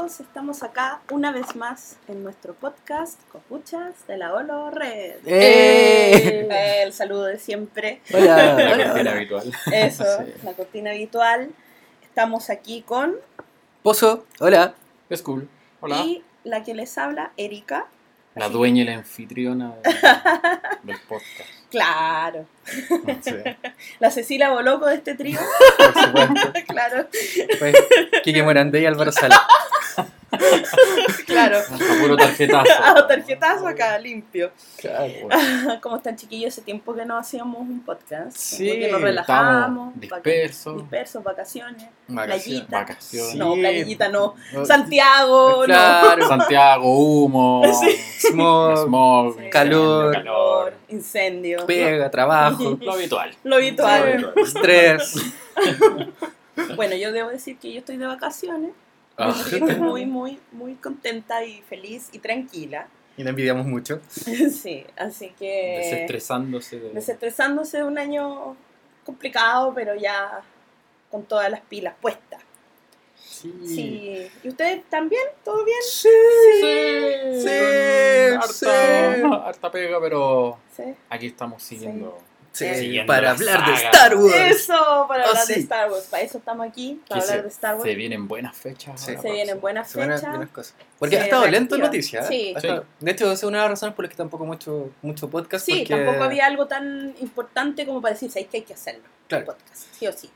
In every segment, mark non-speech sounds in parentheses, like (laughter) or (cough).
Chicos, estamos acá una vez más en nuestro podcast Copuchas de la Olo Red. ¡Eh! El saludo de siempre. Hola. (laughs) La hola, cortina hola. habitual. Eso, Sí. la cortina habitual. Estamos aquí con Pozo, hola. Es cool. Hola. y la que les habla, Erika. La Así- dueña y la anfitriona de- (laughs) del podcast. Claro, Sí, (laughs) la Cecilia Boloco de este trío. por supuesto. claro, Pues, Kike Morandé y Álvaro Sala. (laughs) claro. A puro tarjetazo. (laughs) Tarjetazo acá, limpio. Claro. (laughs) ¿Cómo están chiquillos? Hace tiempo que no hacíamos un podcast. Sí, porque nos relajamos. Dispersos. Dispersos, vacaciones. Vacaciones. Playita. Vacaciones. Sí. No, playita no. No, Santiago, Claro. Santiago, humo, Smog, smog, Sí. calor, no. calor. Incendio. pega, trabajo, Lo habitual. Lo habitual. estrés. Bueno, yo debo decir que yo estoy de vacaciones. Ah. Estoy muy, muy, muy contenta y feliz y tranquila. Y la envidiamos mucho. (laughs) Sí, así que. Desestresándose de... Desestresándose de un año complicado, pero ya con todas las pilas puestas. Sí. Sí. ¿Y ustedes también? ¿Todo bien? Sí. Sí, Sí, harta, sí. harta pega, pero Sí. aquí estamos siguiendo. Sí, Siguiendo para la hablar de saga. Star Wars. Eso, para Oh, hablar de sí. Star Wars. Para eso estamos aquí, para hablar se- de Star Wars. Se vienen buenas fechas. Sí. Se vienen buenas Se fechas. buenas cosas. Porque ha estado lento en noticias. Sí. Ha estado- De hecho, esa es una de las razones por las que tampoco mucho, mucho podcast. Sí, porque- tampoco había algo tan importante como para decir, ¿sabes que hay que hacerlo? Claro. Podcast, sí o sí.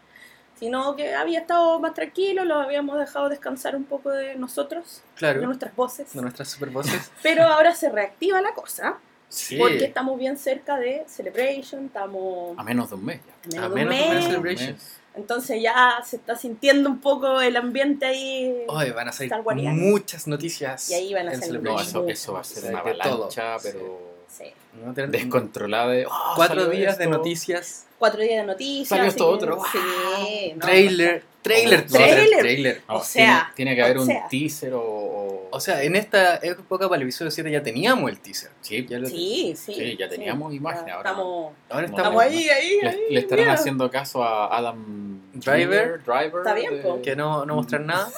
Sino que había estado más tranquilo, lo habíamos dejado descansar un poco de nosotros, de Claro. nuestras voces. De nuestras super voces. (laughs) Pero ahora se reactiva la cosa, Sí. porque estamos bien cerca de Celebration, estamos A menos de un mes ya. a menos A de un menos de un mes de Celebration. entonces ya se está sintiendo un poco el ambiente ahí. Hoy van a salir muchas noticias. Y ahí van a salir No, eso, eso va a ser Sí, una de todo. avalancha, Sí. pero Sí. No descontrolada de... "Oh, Cuatro días de esto". noticias. Cuatro días de noticias. Salió esto otro. Sí, no, Trailer. Trailer. Trailer. trailer. No, O sea, tiene, tiene que haber o un sea. teaser o... o- sea, en esta época para el episodio 7 ya teníamos el teaser. sí, Ya lo- Sí, sí. Sí, ya teníamos imágenes, Ya ahora Estamos, Ahora Estamos- ahí, ahí, le, ahí. le estarán mira. haciendo caso a Adam Driver. Driver Está bien, de- que no, no mostrar nada.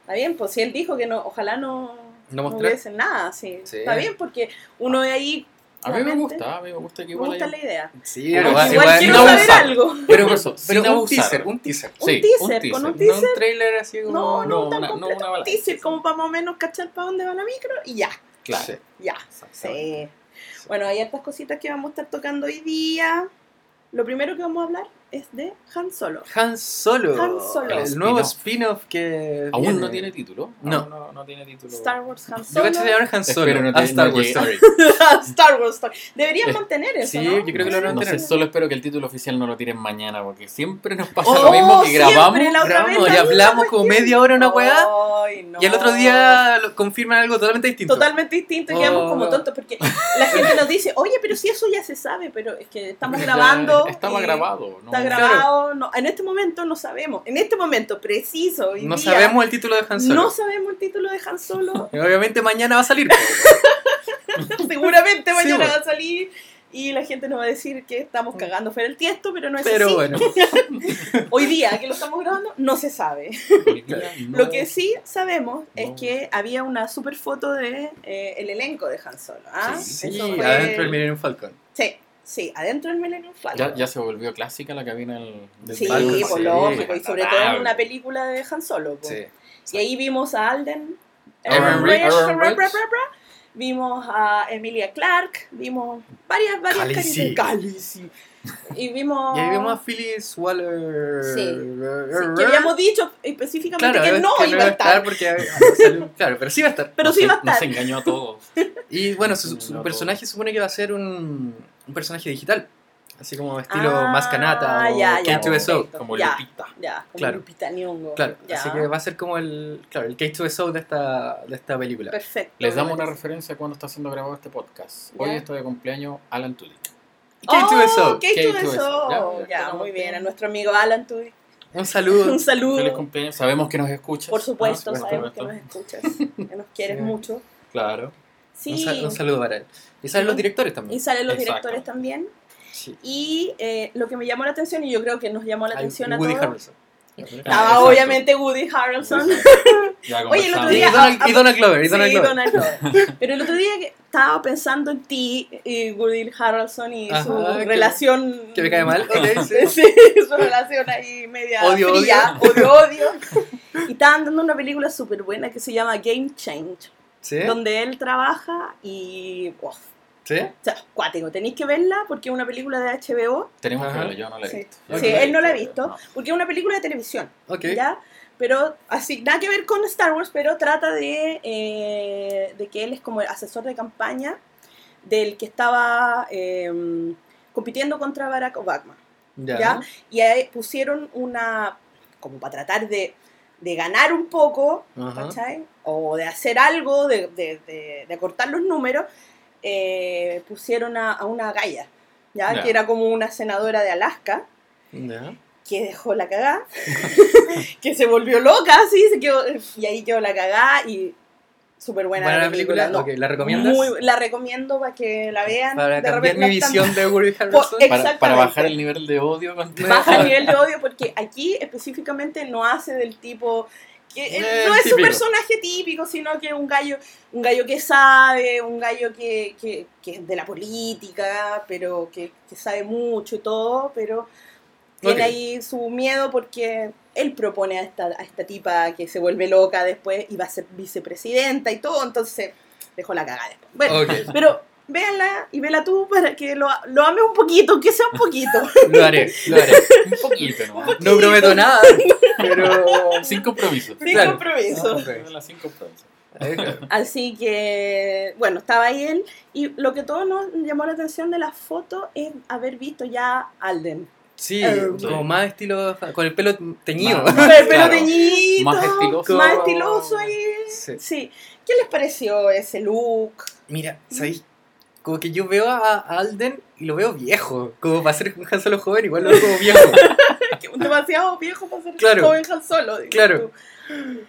Está bien, pues si él dijo que no, ojalá no, No no hubiese nada, sí. Sí. Está bien, porque uno de ahí A mí me gusta, a mí me gusta que me igual gusta haya- la idea. Sí, pero va- igual igual- quiero no saber abusar. algo. Pero, Eso, pero un abusar. teaser, un teaser. Un Sí, teaser, con un No teaser. un trailer así como. No, no, no, una- no una un teaser como para más o menos cachar para dónde va la micro y ya, Claro. Sí. ya. Sí. Bueno, hay hartas cositas que vamos a estar tocando hoy día. Lo primero que vamos a hablar es de Han Solo. Han Solo. Han Solo. El nuevo Spin-off. que. Aún viene. no tiene título. No. No, no tiene título. Star Wars Han Yo Solo. caché de ahora Han Solo. Espero no a Star no Wars Story. (laughs) Star Wars Story. Deberían mantener eso, Sí, ¿no? yo creo que lo van a sé, mantener. solo espero que el título oficial no lo tiren mañana, porque siempre nos pasa Oh, lo mismo que grabamos. y la hablamos como media hora una weá. No. Y el otro día lo- confirman algo totalmente distinto. Totalmente distinto y quedamos Oh. como tontos porque la gente nos dice, oye, pero si eso ya se sabe, pero es que estamos grabando. Estaba grabado. ¿no? Grabado. No, en este momento no sabemos. En este momento preciso. No día, sabemos el título de Han Solo. No sabemos el título de Han Solo. (laughs) Y obviamente mañana va a salir. (laughs) Seguramente mañana bueno. va a salir y la gente nos va a decir que estamos cagando fuera el tiesto, pero no es Pero así. bueno. (laughs) Hoy día que lo estamos grabando, no se sabe. No- Lo que sí sabemos es que había una super foto de eh, el elenco de Han Solo. ¿ah? Sí, Eso fue- adentro del Millennium Falcon. Sí, sí, adentro del Millennium Falcon. Ya, ya se volvió clásica la cabina del, del Sí, Falcon, por sí. lógico, y sobre todo en una película de Han Solo. po. Sí. Y ahí vimos a Alden, Aaron Rich, vimos a Emilia Clark, vimos varias, varias Khaleesi. Y vimos... Y ahí vemos a Phyllis Waller. Sí. Sí, que habíamos dicho específicamente Claro, que no que iba a estar, porque salió- (laughs) claro, pero sí va a estar. pero Nos sí iba a en- Nos estar. engañó a todos. (laughs) Y bueno, su, su personaje supone que va a ser un, un personaje digital. Así como estilo Ah, más canata o ya, ya, K2SO. perfecto. Como Ya. Lupita. Ya, como Claro. Lupita Nyong'o. Claro, Ya. así que va a ser como el, claro, el K2SO de esta, de esta película. Perfecto. Les damos una referencia cuando está siendo grabado este podcast. Hoy Ya. está de cumpleaños Alan Tudyk. K2SO. Oh, K2SO. K2SO. Ya, Ya, ya muy bien. A nuestro amigo Alan Tudyk. Un saludo. (laughs) Un saludo. Feliz cumpleaños. Sabemos que nos escuchas. Por supuesto. Por sabemos que nos escuchas, (laughs) que nos quieres Sí. mucho. Claro. Sí, Un, sal- un saludo para él. Y salen los directores y también. salen los Exacto. directores también. Sí. Y eh, lo que me llamó la atención, y yo creo que nos llamó la Hay atención a Woody todos, Harrelson. Estaba obviamente Woody Harrelson. (laughs) Ya Oye, el otro. Y día- Donald, y Donald Glover, y Donald Sí, Glover. Donald Glover. (laughs) Pero el otro día que estaba pensando en ti, y Woody Harrelson y Ajá, su que- relación. Que me cae mal. (laughs) ok, sí. Sí, su relación ahí media Odio, fría, odio, odio. Y estaban dando una película súper buena que se llama Game Change, ¿Sí? donde él trabaja y. uf, ¿Sí? o sea, cuático, tenéis que verla porque es una película de HBO. Tenemos que Ajá. verlo, yo no la he Sí. visto. Sí, él no la ha visto, No. porque es una película de televisión. Ok. ¿ya? Pero así, nada que ver con Star Wars, pero trata de, eh, de que él es como el asesor de campaña del que estaba eh, compitiendo contra Barack Obama. Ya. ¿ya? Y ahí pusieron una, como para tratar de, de ganar un poco. ¿cachai? O de hacer algo, de, de, de- de acortar los números, eh, pusieron a, a una galla, ¿ya? Que era como una senadora de Alaska que dejó la cagada, (laughs) que se volvió loca, se quedó, y ahí quedó la cagada y súper buena Buena la la película. no. Ok, ¿la recomiendas? Muy- la recomiendo para que la vean. Para De cambiar repente mi visión de Woody (laughs) Harrelson. Para, para bajar el nivel de odio Baja el (laughs) nivel de odio porque aquí específicamente no hace del tipo que él Eh, no es su típico. personaje típico, sino que es un gallo, un gallo que sabe, un gallo que, que, que es de la política, pero que, que sabe mucho y todo, pero tiene ahí su miedo porque él propone a esta, a esta tipa que se vuelve loca después y va a ser vicepresidenta y todo, entonces dejó la cagada después. Bueno, pero véanla y vela tú para que lo, lo ames un poquito, que sea un poquito. (laughs) lo haré, lo haré. un poquito nomás. No prometo nada, pero... (laughs) Sin compromiso. Sin Claro. compromiso. Sin compromiso. Así que, bueno, estaba ahí él. Y lo que todo nos llamó la atención de la foto es haber visto ya a Alden. Sí, Eh, como más estilo... Con el pelo teñido. Más- Con el pelo Claro. teñito. Más estiloso. Más estiloso ahí. Sí. Sí. ¿Qué les pareció ese look? Mira, ¿sabéis? Como que yo veo a Alden y lo veo viejo. Como para ser un Han Solo joven, igual lo veo como viejo. (laughs) Demasiado viejo para ser Claro. joven Han Solo. Claro.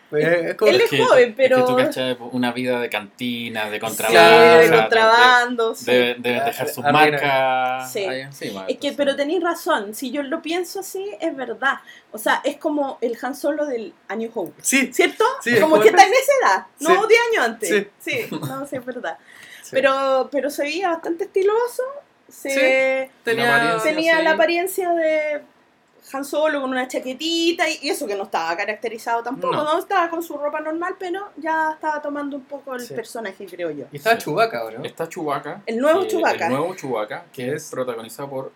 Pues, es como... Él es que- joven, pero- Es que tú cachai una vida de cantina, de Sí, contrabando. de o sea, contrabando. sí. Debe, debe dejar sus Arriba. marcas Sí. ahí encima. Es que, entonces- pero tenéis razón, si yo lo pienso así, es verdad. O sea, es como el Han Solo del A New Hope. Sí, ¿Cierto? Sí, como es que está en esa edad, no Sí. 10 años antes. Sí. Sí, no, sí, es verdad. Sí. Pero, pero se veía bastante estiloso. Se Sí. tenía... La apariencia. tenía sí. la apariencia de Han Solo con una chaquetita y, y eso que no estaba caracterizado tampoco, No. no. estaba con su ropa normal, pero ya estaba tomando un poco el Sí. personaje, creo yo. Y. Chewbacca, ¿o ¿no? Está Chewbacca. El nuevo Chewbacca. El nuevo Chewbacca, que ¿Qué es protagonizado por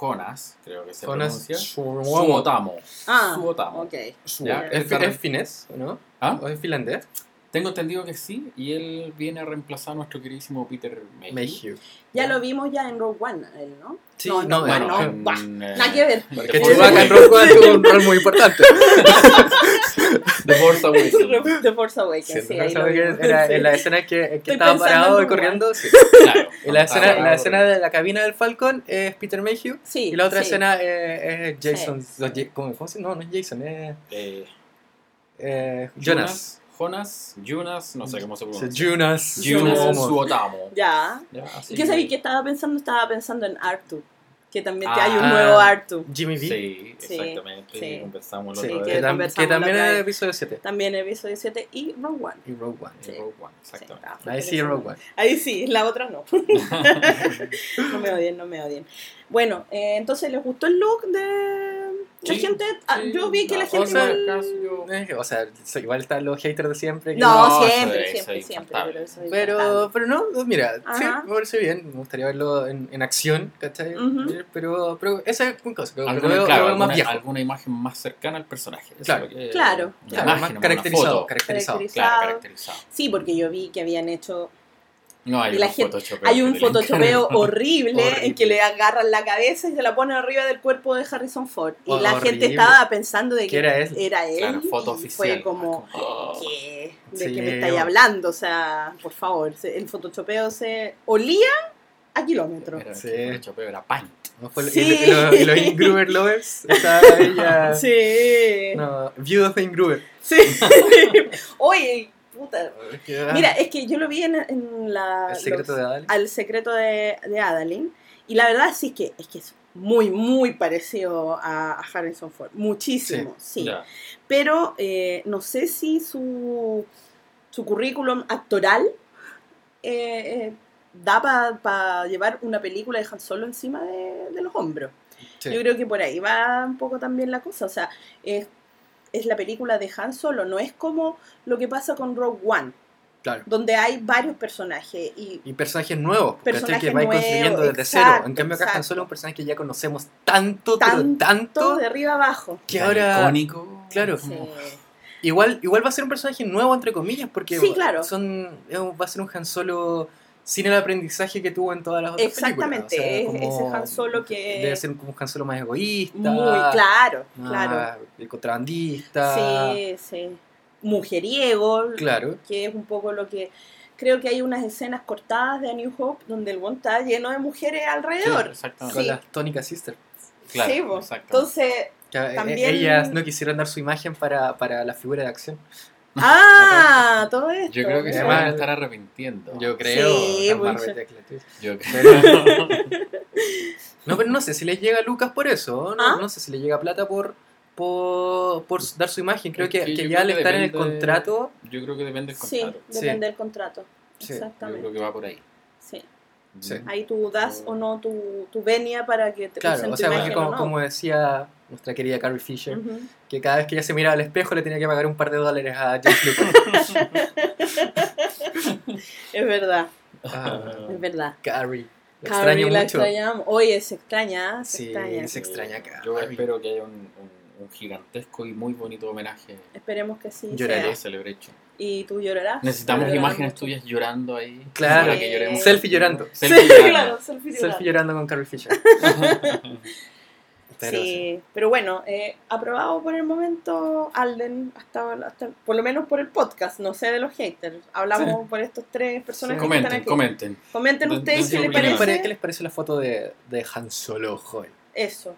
Jonas, creo que se Jonas pronuncia. Suotamo. Suotamo. Ah, Suotamo. ok. Ya, ¿Es, está- es finés, no? ¿Ah? ¿O es finlandés? Tengo entendido que sí, y él viene a reemplazar a nuestro queridísimo Peter Mayhew. Mayhew. Ya lo vimos ya en Rogue One, él, ¿no? Sí, no, no, no, bueno, no, eh, nada que ver. The Que Force Chewbacca en. Rogue One tuvo un rol muy importante. (laughs) The Force Awakens. (laughs) The Force Awakens, Sí, sí, no ahí lo sabía que vimos. era en la escena que, que estaba parado y corriendo. Sí. Claro. En la escena, la escena de la cabina del Falcon es Peter Mayhew. Sí, Y la otra sí. escena eh, es Jason. no, Ja- ¿Cómo, cómo se No, no es Jason, es eh, eh, Jonas. Jonas, Jonas, no sé cómo se Sí, pronuncia. Jonas. Jonas Suotamo. Ya. Ya, así ¿Y qué sabéis que estaba pensando? Estaba pensando en Artu. Que también que Ah. hay un nuevo Artu. Jimmy V. Sí, Sí, exactamente. sí. Conversamos Sí, que conversamos que también es vez. episodio 7. También el episodio 7 y Rogue One. Y Rogue One. Sí. Rogue One, Sí, exactamente. estaba Ahí sí. Rogue One. Ahí sí, la otra no. (laughs) (laughs) no me odien, no me odien. Bueno, eh, entonces les gustó el look de la Sí, gente. Ah, sí, yo vi que la no, gente o sea, igual- caso yo- Eh, O sea, igual están los haters de siempre. que No, No, siempre, es- siempre, es siempre. Pero, Pero, pero no, mira, sí, Ajá. me parece bien. Me gustaría verlo en, en acción, ¿cachai? Ujú. Pero, pero esa es una cosa. Pero Alguna, veo, claro, veo más alguna, viejo. alguna imagen más cercana al personaje. Claro. que- Claro, Claro, imagen, más caracterizado. caracterizado. Caracterizado. Claro, caracterizado. Sí, porque yo vi que habían hecho. No hay Y la un gente- Hay un photoshopeo horrible, Horrible. en que le agarran la cabeza y se la ponen arriba del cuerpo de Harrison Ford. Y la Horrible. gente estaba pensando de que, era él. Era él. Claro, foto y oficial. Fue como. Oh. ¿Qué? ¿De Sí, qué me estáis hablando? O sea, por favor, el photoshopeo se olía a kilómetros. Era Sí. el photoshopeo era paint. ¿No fue- Sí. Y, lo- y los Ingruber (laughs) lovers, está ella. Sí. No, viudos de Ingruber. Sí. (laughs) Oye, puta. Mira, es que yo lo vi en, en la. El secreto los- de Adal. Al secreto de, de Adalyn. Y la verdad sí es que es que es muy, muy parecido a, a Harrison Ford. Muchísimo, sí. Pero eh, no sé si su, su currículum actoral eh, eh, da para llevar una película de Han Solo encima de, de los hombros. Sí. Yo creo que por ahí va un poco también la cosa. O sea, es, es la película de Han Solo, no es como lo que pasa con Rogue One, Claro. donde hay varios personajes y Y personajes nuevos. Personajes que vais construyendo desde cero. En cambio, acá Han. Solo es un personaje que ya conocemos tanto, pero Tanto tanto, de arriba abajo. que ahora. Icónico. Claro. Sí. Igual, igual va a ser un personaje nuevo, entre comillas, porque Sí, claro. son, va a ser un Han Solo sin el aprendizaje que tuvo en todas las otras Exactamente, películas. O sea, como- ese Han Solo que- Debe ser como un Han Solo más egoísta. Muy claro, más claro. El contrabandista. Sí, sí. Mujeriego, Claro. que es un poco lo que... Creo que hay unas escenas cortadas de A New Hope donde el buen está lleno de mujeres Sí, alrededor. exactamente. Con Sí. las Tónica Sisters. Claro, Sí, exacto. Entonces, eh, También- Ellas no quisieron dar su imagen para, para la figura de acción. Ah, todo esto. Yo creo que se van a estar arrepintiendo. Yo creo. Sí, pues. Yo (laughs) creo. No, pero no sé si les llega a Lucas por eso. No, ¿Ah? no sé si le llega plata por, por, por dar su imagen. Creo Es que, que ya al estar en el contrato. Yo creo que depende del Sí, contrato. Sí. depende del contrato. Sí, yo Yo Exactamente. creo que va por ahí. Sí. Sí. Ahí tú das o no tu, tu venia para que te Claro, o tu sea, imagen como, no. como decía nuestra querida Carrie Fisher, que cada vez que ella se miraba al espejo le tenía que pagar un par de dólares a George Lucas. (laughs) Es verdad, Ah, es verdad. Carrie. La Carrie, extraño la mucho. extrañamos. Oye, se extraña, se Sí, extraña. se extraña a Yo espero que haya un, un- un gigantesco y muy bonito homenaje Esperemos que sí Lloraré. Celebration. Y tú llorarás. Necesitamos Llorarás imágenes mucho. tuyas llorando ahí. Claro. que lloremos. Selfie llorando. Selfie Sí, llorando. claro, selfie llorando. Selfie llorando con Carrie Fisher. (laughs) Sí, pero bueno, eh, aprobado por el momento Alden, hasta, hasta por lo menos por el podcast, no sé de los haters. Hablamos por estos tres personajes que están comenten, aquí. comenten. Comenten ustedes qué les ¿Qué les, opinión. pare- parece qué les parece la foto de, de Han Solo joven? eso,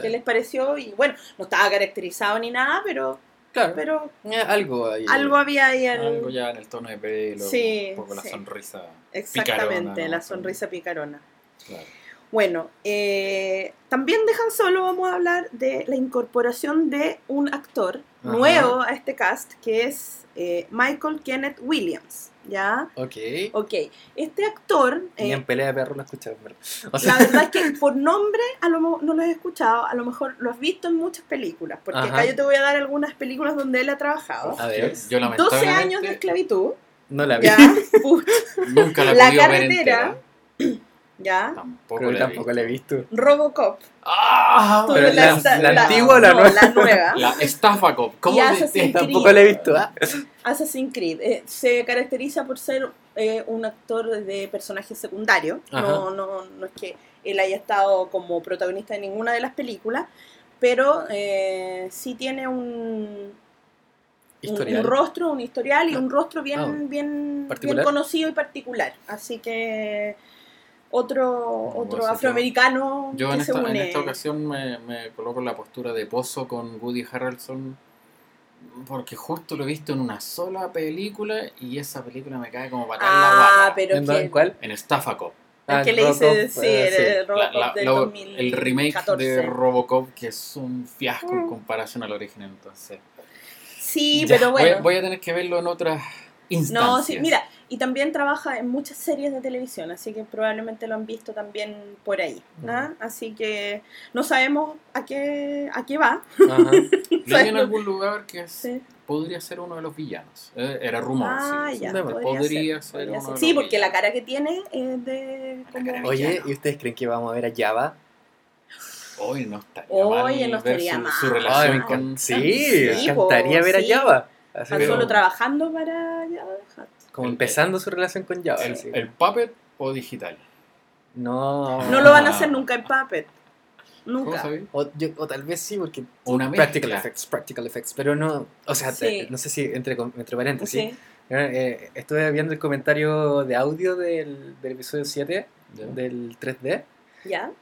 qué les pareció y bueno, no estaba caracterizado ni nada, pero, Claro, pero eh, algo ahí. algo había ahí en- Algo ya en el tono de pelo, Sí, un poco la sonrisa. exactamente, picarona, la ¿no? sonrisa picarona. Claro. Bueno, eh, también de Han Solo vamos a hablar de la incorporación de un actor Ajá. nuevo a este cast, que es eh, Michael Kenneth Williams, ¿ya? Ok. Ok, este actor, Ni eh, en pelea de perro lo escuché, ¿verdad? O la sea, verdad es que (laughs) por nombre a lo no lo he escuchado, a lo mejor lo has visto en muchas películas, porque Ajá. acá yo te voy a dar algunas películas donde él ha trabajado. A ver. Yo, yo 12 lamentablemente años de esclavitud, no la vi. ¿ya? (laughs) Nunca la he La ver carretera. ¿Ya? Tampoco Creo que la he tampoco visto. la he visto. Robocop. ¡Ah! Tú Pero la- la antigua o la no, nueva? la nueva. La estafa cop. ¿Cómo Creed. Tampoco la he visto. ¿ah? (laughs) Assassin's Creed eh, se caracteriza por ser eh, un actor de personaje secundario. No, Ajá. no, no es que él haya estado como protagonista de ninguna de las películas, pero eh, sí tiene un, un- Historial. un rostro, un historial y un rostro bien, Ah, bien, bien ¿particular? conocido y particular. Así que otro, otro afroamericano Yo que en se esta, en esta ocasión me, me coloco en la postura de pozo con Woody Harrelson porque justo lo he visto en una sola película y esa película me cae como patada en la ah, guata. pero ¿En, que, ¿En cuál? En Estafa Cop. el Ah, que le Robocop, dice, sí, eh, el Robocop La- la- del lo- 2014. el remake de Robocop que es un fiasco en Mm. comparación al original entonces. Sí, Ya, pero voy- bueno. Voy, a tener que verlo en otras instancias. No, sí, mira, y también trabaja en muchas series de televisión, así que probablemente lo han visto también por ahí, ¿no? Así que no sabemos a qué, a qué va. Ajá. (laughs) Leí en algún lugar que es- Sí. podría ser uno de los villanos. Eh, era rumor. Ah, sí, ya, podría, Podría ser, ser podría uno ser. de Sí, los porque la villanos. cara que tiene es de... como- Oye. ¿y ustedes creen que vamos a ver a Java? Hoy no estaría Oye, mal no estaría ver su, mal. su Ay, relación me con... sí, Sí, me encantaría ver a. Java. Así Pero- solo trabajando para Java. Como El- empezando su relación con Java. el, así. el puppet o digital. No. No lo van a hacer nunca en Puppet. ¿Cómo Nunca. O, yo- o tal vez sí, porque Una practical mezcla. effects, practical effects, pero no, o sea, te- Sí. no sé si entre, entre paréntesis. Sí. Eh, estuve viendo el comentario de audio del, del episodio 7 Ya. del 3D ¿Ya?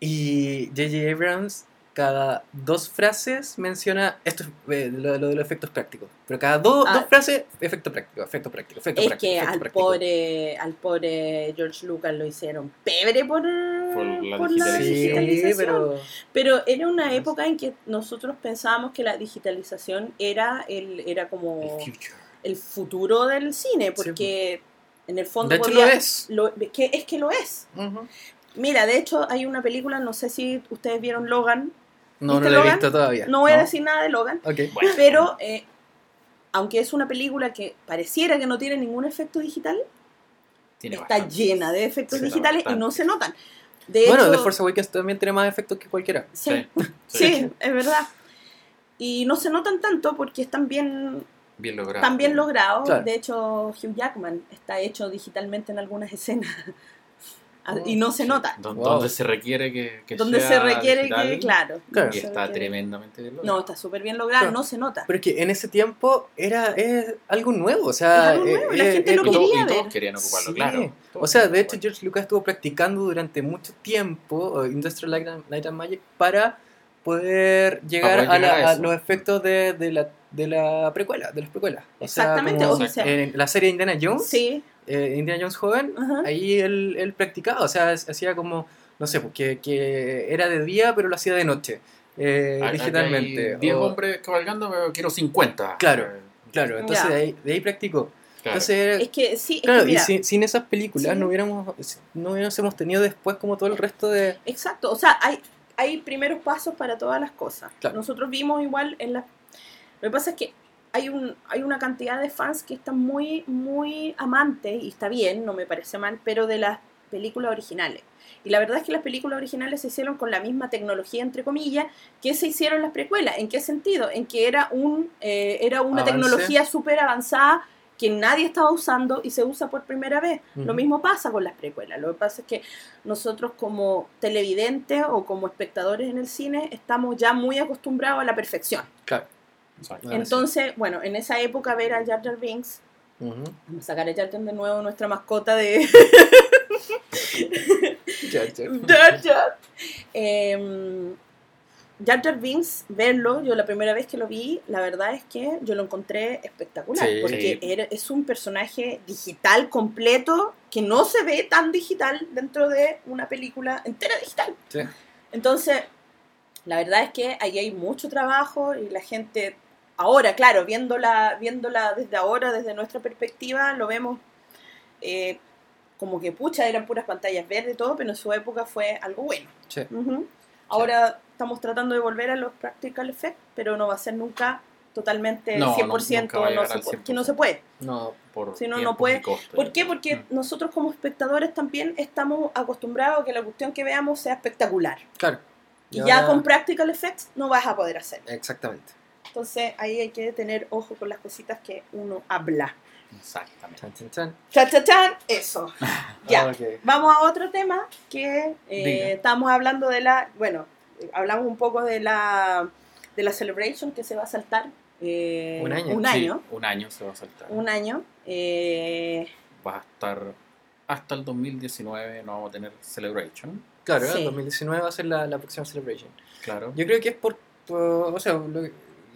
y J.J. Abrams cada dos frases menciona esto es, eh, lo, lo de los efectos prácticos, pero cada do- Ah. dos frases efecto práctico, efecto práctico, efecto Es práctico. que efecto al práctico. pobre, al pobre George Lucas lo hicieron pebre por, Por la por la digitalización. Sí, pero Pero era una época en que nosotros pensábamos que la digitalización era el era como El futuro del cine, porque en el fondo de hecho podía- lo es. lo- que es que lo es. Mira, de hecho hay una película, no sé si ustedes vieron Logan, No, no ¿Viste lo he Logan? visto todavía. no voy a decir nada de Logan. Bueno, pero eh, aunque es una película que pareciera que no tiene ningún efecto digital, tiene está bastante. llena de efectos digitales y no se notan. De bueno, hecho, The Force Awakens también tiene más efectos que cualquiera. sí, (laughs) Sí, sí, es verdad. Y no se notan tanto porque están bien, Bien logrado. logrados. Claro. De hecho, Hugh Jackman está hecho digitalmente en algunas escenas. Oh, y no se nota. don- Wow. Donde se requiere que, que Donde sea se requiere digital, que, claro. Claro. Y está tremendamente bien No, logrado. está súper bien logrado, Claro. no se nota. Pero es que en ese tiempo era es algo nuevo, o sea, Es algo nuevo, la eh, gente eh, lo y, quería y todos ver. querían ocuparlo, Sí. claro. O Todos sea, de hecho George Lucas estuvo practicando durante mucho tiempo eh, Industrial Light and, Light and Magic para poder llegar, poder a, la- llegar a a los efectos de, de la, de la precuela, de las precuelas. O sea, Exactamente, como o sea- en la serie Indiana Jones, Sí, eh, Indiana Jones joven, ajá. ahí él, él practicaba, o sea, hacía como, no sé, pues, que, que era de día pero lo hacía de noche, eh, hay digitalmente. 10 o- hombres cabalgando, pero quiero 50. Claro, Eh, Claro, entonces de ahí, de ahí practicó. claro. Entonces, Es que sí, es Claro, que mira, y sin, sin esas películas Sí. no hubiéramos no hubiésemos tenido después como todo el resto de exacto, o sea, hay, hay primeros pasos para todas las cosas. Claro. Nosotros vimos igual en las... Lo que pasa es que hay, un, hay una cantidad de fans que están muy, muy amantes, y está bien, no me parece mal, pero de las películas originales. Y la verdad es que las películas originales se hicieron con la misma tecnología, entre comillas, que se hicieron las precuelas. ¿En qué sentido? En que era, un, eh, era una Avance. tecnología súper avanzada que nadie estaba usando y se usa por primera vez. Lo mismo pasa con las precuelas. Lo que pasa es que nosotros como televidentes o como espectadores en el cine estamos ya muy acostumbrados a la perfección. claro Exacto. Entonces, bueno, en esa época ver a Jar Jar Binks, vamos a sacar a Jar Jar de nuevo, nuestra mascota de. (laughs) Jar Jar. Em, Jar Jar Binks, verlo, yo la primera vez que lo vi, la verdad es que yo lo encontré espectacular, Sí. porque era- es un personaje digital completo que no se ve tan digital dentro de una película entera digital. Sí. Entonces, la verdad es que ahí hay mucho trabajo y la gente, ahora, claro, viéndola, viéndola desde ahora, desde nuestra perspectiva, lo vemos eh, como que pucha, eran puras pantallas verdes y todo, pero en su época fue algo bueno. Sí. Ahora estamos tratando de volver a los practical effects, pero no va a ser nunca totalmente No, no, 100%, nunca va a no, llegar se al puede, 100%. que no se puede. No, Por Si no, no puede. y costos. ¿Por qué? Porque Mm. nosotros como espectadores también estamos acostumbrados a que la cuestión que veamos sea espectacular. claro. Y Y ya con practical effects no vas a poder hacer. Exactamente. Entonces ahí hay que tener ojo con las cositas que uno habla. Exactamente. Chan, chan, chan. Chan, chan, chan, eso. (laughs) Ya. Vamos a otro tema que eh, estamos hablando de la, bueno, hablamos un poco de la de la celebration que se va a saltar eh, Un año. un Sí, año, un año se va a saltar. un año. eh, Va a estar hasta el 2019, no vamos a tener Celebration. Claro, Sí. el 2019 va a ser la, la próxima Celebration. Claro. Yo creo que es por, por- o sea, lo,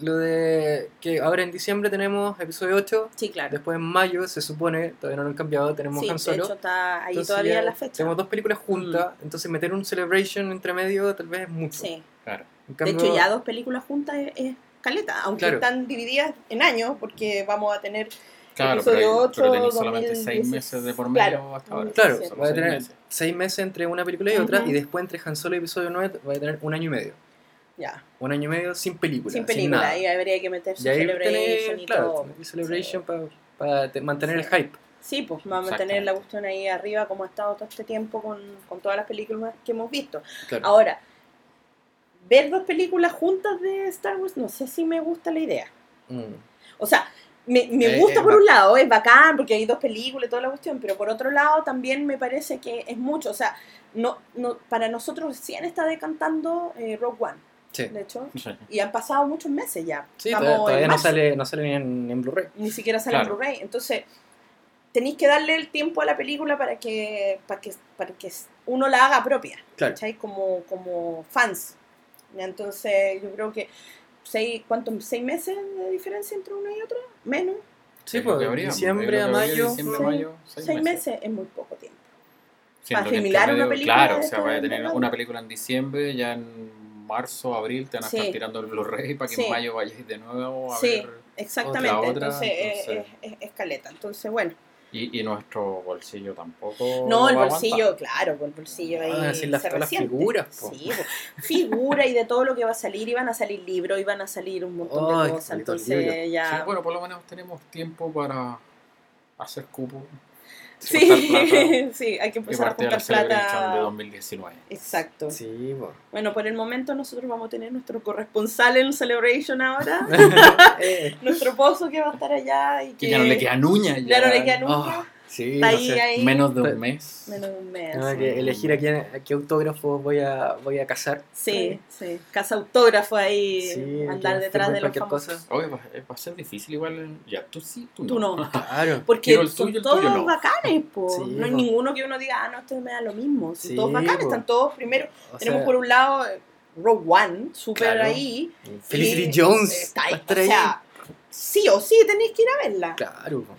lo de que ahora en diciembre tenemos episodio 8, sí, claro. después en mayo se supone, todavía no lo han cambiado, tenemos Sí, Han de Solo. hecho está ahí Entonces todavía la fecha. Tenemos dos películas juntas, entonces meter un Celebration entre medio tal vez es mucho. Sí. Claro. De hecho, ya dos películas juntas es, es caleta, aunque Claro. están divididas en años, porque vamos a tener Claro, Episodio pero, ocho, pero tenéis solamente 6 2016. meses de por medio Claro. hasta ahora. Claro, va a seis tener meses. seis meses entre una película y otra, y después entre Han Solo y episodio 9 va a tener un año y medio. Ya, Un año y medio sin película. sin película, nada. ahí habría que meter su Y ahí celebration tenés, y claro, todo. Celebration para mantener Sí. el hype. Sí, pues vamos a mantener la cuestión ahí arriba como ha estado todo este tiempo con, con todas las películas que hemos visto. Claro. Ahora, ver dos películas juntas de Star Wars, no sé si me gusta la idea. Mm. O sea, me, me Eh, gusta eh, por un lado, es bacán porque hay dos películas y toda la cuestión, pero por otro lado también me parece que es mucho. O sea, no, no, para nosotros recién está decantando eh, Rogue One, Sí, de hecho, Sí. y han pasado muchos meses ya. sí Estamos todavía, no sale, no sale ni en, en Blu-ray. ni siquiera sale en. Blu-ray. Entonces, tenéis que darle el tiempo a la película para que, para que, para que uno la haga propia, Claro. ¿cachai? Como, como fans. Entonces, yo creo que seis, ¿cuánto? ¿Seis meses de diferencia entre una y otra? Menos. Sí, Es lo pues que habría, diciembre a mayo. diciembre Sí. mayo, Seis, seis meses. es muy poco tiempo. Siendo Para que asimilar una película Claro, o sea, vaya a tener una película en diciembre, ya en marzo, abril te van a Sí. estar tirando el Blu-ray para que Sí. en mayo vayáis de nuevo a Sí, ver. exactamente. otra, otra, entonces, eh, entonces- Es, es- es caleta. Entonces, bueno. Y, y nuestro bolsillo tampoco. No, el bolsillo, claro, con el bolsillo ahí. Ah, decir las- se figuras, po. Sí, figura y de todo lo que va a salir. Iban a salir libros, iban a salir un montón de cosas. Entonces, ya. Sí, bueno, por lo menos tenemos tiempo para hacer cupo. Sí, (laughs) plata sí, hay que empezar a juntar Celebration de plata. 2019. Exacto. Sí, po. Bueno, por el momento nosotros vamos a tener nuestro corresponsal en Celebration ahora. (laughs) (laughs) Nuestro pozo que va a estar allá y que. Que ya no le queda nuña. Ya, Ya no le queda nunca. oh, sí, no ahí, sé. ahí. Menos de un mes. Menos de un mes. Tengo sí. que elegir a, quién, a qué autógrafo voy a, voy a cazar. Sí, sí. Casa autógrafo ahí, Sí, andar detrás de los cualquier famosos. cosa. Oye, va, va a ser difícil igual. Ya, tú sí, tú no. Tú no. (laughs) Claro. Porque el son tuyo, todos no. bacanes, po. Sí, no hay po. ninguno que uno diga, ah, no, esto me da lo mismo. Son Sí, todos bacanes, po. están todos primero. O Tenemos sea, por un lado eh, Rogue One, súper Claro. ahí. Felicity Jones. eh, Está ahí. O sea, sí o sí tenéis que ir a verla. Claro. po.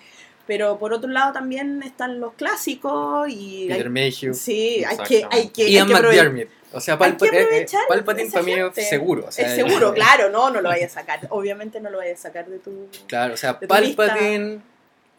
Pero por otro lado también están los clásicos y Peter hay, Mayhew. sí, hay que, hay que, hay Ian que. O sea, Palpa- eh, Palpatine para mí es seguro. O sea, es seguro, (laughs) claro, no, no lo vayas a sacar. Obviamente no lo vayas a sacar de tu... Claro, o sea. Palpatine,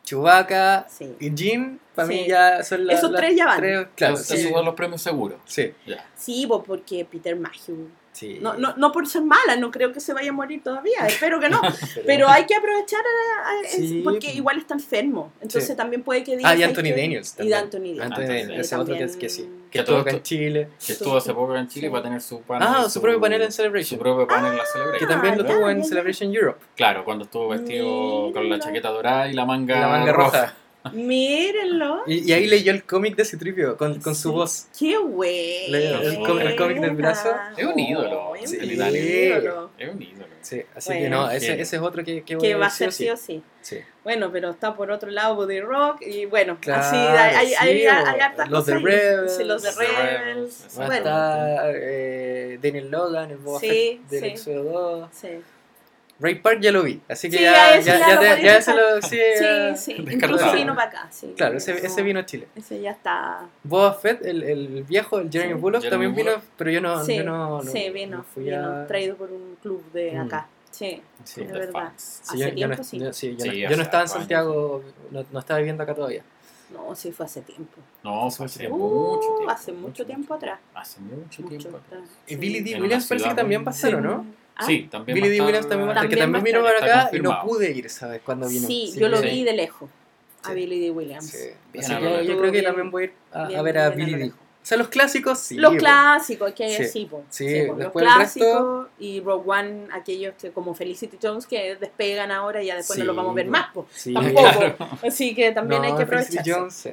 Chewbacca Sí. y Jin, para Sí. mí ya son las. Esos las tres ya van. tres- claro, sí. suban los premios seguros. Sí, Ya. Sí, po, porque Peter Mayhew. Sí. No, no, no por ser mala, no creo que se vaya a morir todavía, (laughs) espero que no. Pero hay que aprovechar a- a- Sí. porque igual está enfermo. Entonces Sí. también puede que diga. Ah, y "¿Sabes Anthony qué?". Daniels Y también. de Anthony Daniels. Anthony Daniels, ese otro que, es- que sí. Que Que todo estuvo acá en Chile. Que estuvo hace poco en Chile Sí. va a tener su panel. Ah, su propio panel en Su Celebration. propio panel en la Que Celebration. también lo ya, tuvo en. Celebration Europe. Claro, cuando estuvo vestido con la chaqueta dorada y la manga, Y la manga roja. Mírenlo. Y, y ahí leyó el cómic de Citripio con, con su Sí. voz. Qué güey. El cómic- el cómic del brazo. Es un ídolo, Es sí. un el ídolo. Es un ídolo. Sí, así Bueno. que no, ese, ese es otro que, que va a ser sí o sí. Sí. Bueno, pero está por otro lado Body Rock y bueno, Claro, así hay, hay, hay, sí, hay o hartas los de cosas. Rebels. Sí, los de Rebels. A Bueno, estar eh, Daniel Logan, el Boba Sí, del sí. Éxodo 2. sí. Ray Park ya lo vi, así que Sí, ya, ya, ya ya, lo te- ya se lo. Sí, Sí, sí. Incluso vino para acá, sí. Claro, ese, ese vino a Chile. Ese ya está. Boba Fett, el, el viejo, el Jeremy Sí. Bullock, Jeremy también vino, Bullock. pero yo no. sí, yo no, no- sí, vino. no fui vino a- traído por un club de Mm. acá. Sí, Sí. es De verdad. yo, Hace yo tiempo, sí. yo- sí, yo no- yo estaba en. Santiago, no, no estaba viviendo acá todavía. No, sí, fue hace tiempo. No, fue hace Uh, mucho tiempo. hace mucho tiempo atrás. Hace mucho Mucho tiempo. atrás. Y. Billy D. Williams parece que también ¿o no? Ah, Sí, también Billy va a D. estar- Williams también va a estar, que También vino para acá y no pude ir, ¿sabes? Cuando vino. Sí, Así yo lo vi de lejos. A Sí. Billy D. Williams. Sí. Bien Así que yo creo que Bien- también voy a ir a, bien- ver a Billy lo D. lejos. O sea, los clásicos sí. los clásicos, que hay Sí. así, po. Sí, po, los el resto- clásicos y Rogue One, aquellos que como Felicity Jones que despegan ahora y ya después no Sí, los vamos a ver más. Sí. tampoco. Así que también No, hay que Felicity aprovechar. Jones, sí.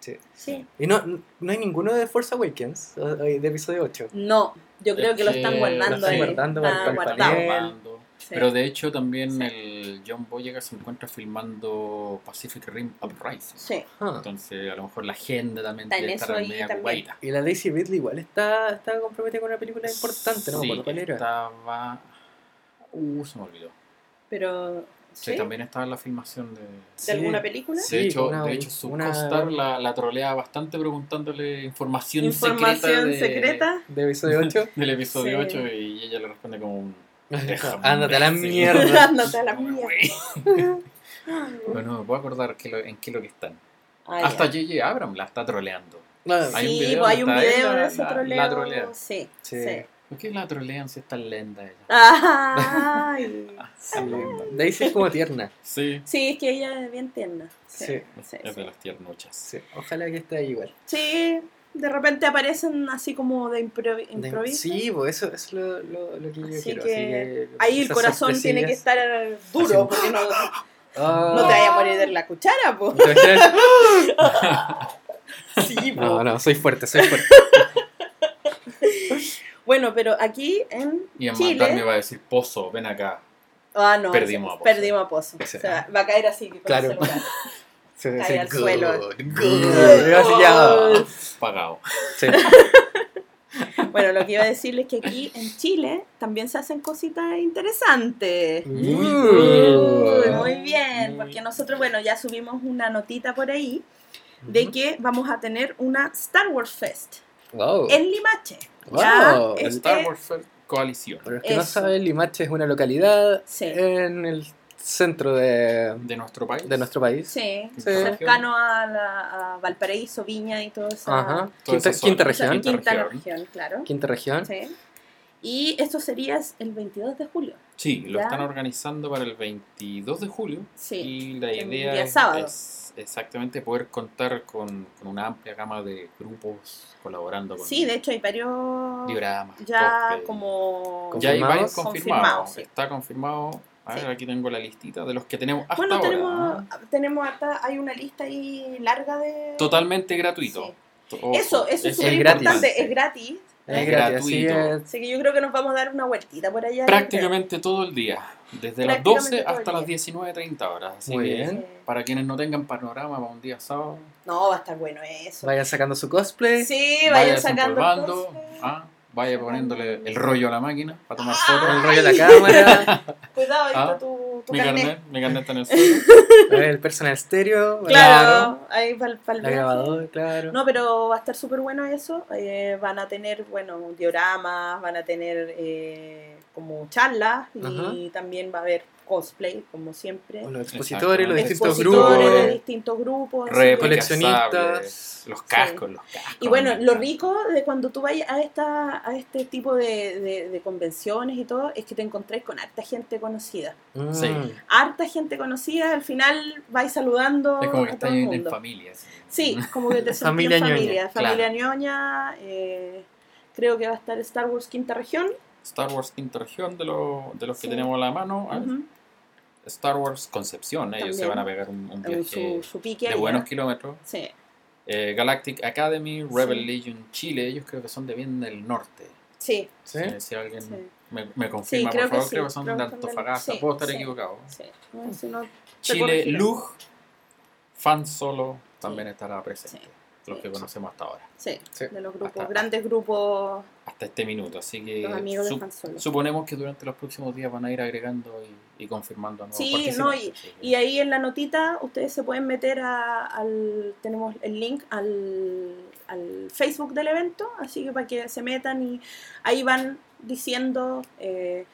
Sí. Sí. Y no, no hay ninguno de Force Awakens, de episodio 8. No, yo creo que lo están guardando lo están ahí. guardando para- Está. Armando. Sí. Pero de hecho también Sí. el John Boyega se encuentra filmando Pacific Rim Uprising. Sí. Ah. Entonces a lo mejor la agenda también Está que estar eso ahí media también. ocupadita. Y la Daisy Ridley igual está, está comprometida con una película importante, ¿no? Sí, ¿Por cuál era? estaba... Uh, se me olvidó. Pero. Sí, ¿Sí? también estaba en la filmación de... ¿De Sí. alguna película? Sí, de hecho, una- de hecho su una- co-star la, la trolea bastante preguntándole información, secreta, Información de- secreta. De episodio (laughs) 8. del episodio Sí. 8 y ella le responde como un... (laughs) Ándate a la mierda. (laughs) Ándate a la mierda. Bueno, me puedo acordar que lo- en qué lo que están. Ah, Hasta. J.J. Abrams la está troleando. Ah, Hay un sí, video pues hay un donde está video él, de la- ese la- la troleo. trolea. Sí, Sí. Sí. ¿Por qué la trolean si es tan lenta ella? Ay. (laughs) sí. Daisy es como tierna. Sí. Sí, es que ella es bien tierna. Sí, Sí. sí, es sí. de las tiernuchas. Sí. Ojalá que esté ahí igual. Sí, de repente aparecen así como de improvi- De- improviso. Sí, pues eso, eso es lo, lo, lo que yo Así quiero. que así que Ahí el corazón tiene que estar duro, porque no, Ah. no te vayas a morir de la cuchara, pues. (laughs) (laughs) Sí, po. No, no, soy fuerte, soy fuerte. Bueno, pero aquí en Y en Chile. Mandar me va a decir, Pozo, ven acá. Ah, no. Perdimos a Pozo. Perdimos a Pozo. O sea, va a caer así con Claro. el celular. (laughs) Se Cae al good, suelo. good. Ya. Pagado. Sí. (laughs) Bueno, lo que iba a decirles es que aquí en Chile también se hacen cositas interesantes. Muy Uy, bien. muy bien, Muy porque nosotros, bueno, ya subimos una notita por ahí de que vamos a tener una Star Wars Fest Wow. en Limache. Wow. Este- Star Wars Fair Coalición. Para los que no saben, Limache es una localidad Sí. en el centro de, De nuestro país. de nuestro país. Sí, Sí. cercano a, la- a Valparaíso, Viña y todo eso. Ajá. Quinta, región. quinta región. región, claro. Quinta región. Sí. Y esto sería el 22 de julio. Sí, lo están organizando para el 22 de julio. Sí. Y la el idea día es, sábado. es exactamente poder contar con, con una amplia gama de grupos colaborando con Sí, de hecho hay varios dioramas. ya cosplay. como... Ya hay varios Confirmados. confirmados. Confirmados, sí. Está confirmado. A ver, Sí. aquí tengo la listita de los que tenemos hasta Bueno, ahora. tenemos, ¿ah? tenemos harta, hay una lista ahí larga de... Totalmente gratuito. Sí. Ojo, Eso, eso es súper es gratis. importante, es gratis. Es así gratuito. es. Así que yo creo que nos vamos a dar una vueltita por allá. Prácticamente todo el día. Desde las Prácticamente 12 todo el hasta las día. 19.30 horas. Así Muy que bien. Para quienes no tengan panorama para un día sábado, No, va a estar bueno eso. Vayan sacando su cosplay. Sí, vaya vayan sacando cosas. ah, vaya poniéndole el rollo a la máquina para tomar Ah, fotos. El rollo de la cámara. (laughs) Cuidado, ahí Ah, está tu, tu Mi carnet. carnet, mi carnet está en el (laughs) suelo. a ver, el personal estéreo. Claro, ahí para el La grabadora, claro. No, pero va a estar súper bueno eso. Eh, van a tener, bueno, dioramas, van a tener eh, como charlas y Ajá. también va a haber cosplay, como siempre. Los expositores, los distintos Expositores de grupos. distintos grupos. Coleccionistas. los cascos, los cascos. Y bueno, lo rico de cuando tú vayas a esta a este tipo de, de- de convenciones y todo es que te encontrás con harta gente conocida. Mm. Sí. Harta gente conocida, al final vais saludando Es como que a todo el en, familia. Sí, como que te (laughs) sentís Familia en ñoña, familia. claro. Familia ñoña, eh, creo que va a estar Star Wars Quinta Región. Star Wars Quinta Región de, lo- de los que tenemos a la mano. Star Wars Concepción, ellos se van a pegar un, un en viaje su, su pique de allá. buenos kilómetros. Sí, Eh, Galactic Academy, Rebel Sí. Legion Chile, ellos creo que son de bien del norte. sí, ¿Sí? Si, si alguien sí. me, me confirma, por que favor, sí, creo que son creo de Antofagasta. sí, Puedo estar sí. equivocado. sí. No, si no, te Chile. Lug, Fan Solo, también estará presente. Los que conocemos hasta ahora. Sí, Sí. de los grupos, Hasta- grandes grupos, Hasta este minuto. Así que los sup- suponemos que durante los próximos días van a ir agregando y, y confirmando a nuevos Sí, participantes. no, y- Y ahí en la notita ustedes se pueden meter a- al. Tenemos el link al, al Facebook del evento, así que para que se metan y ahí van diciendo eh,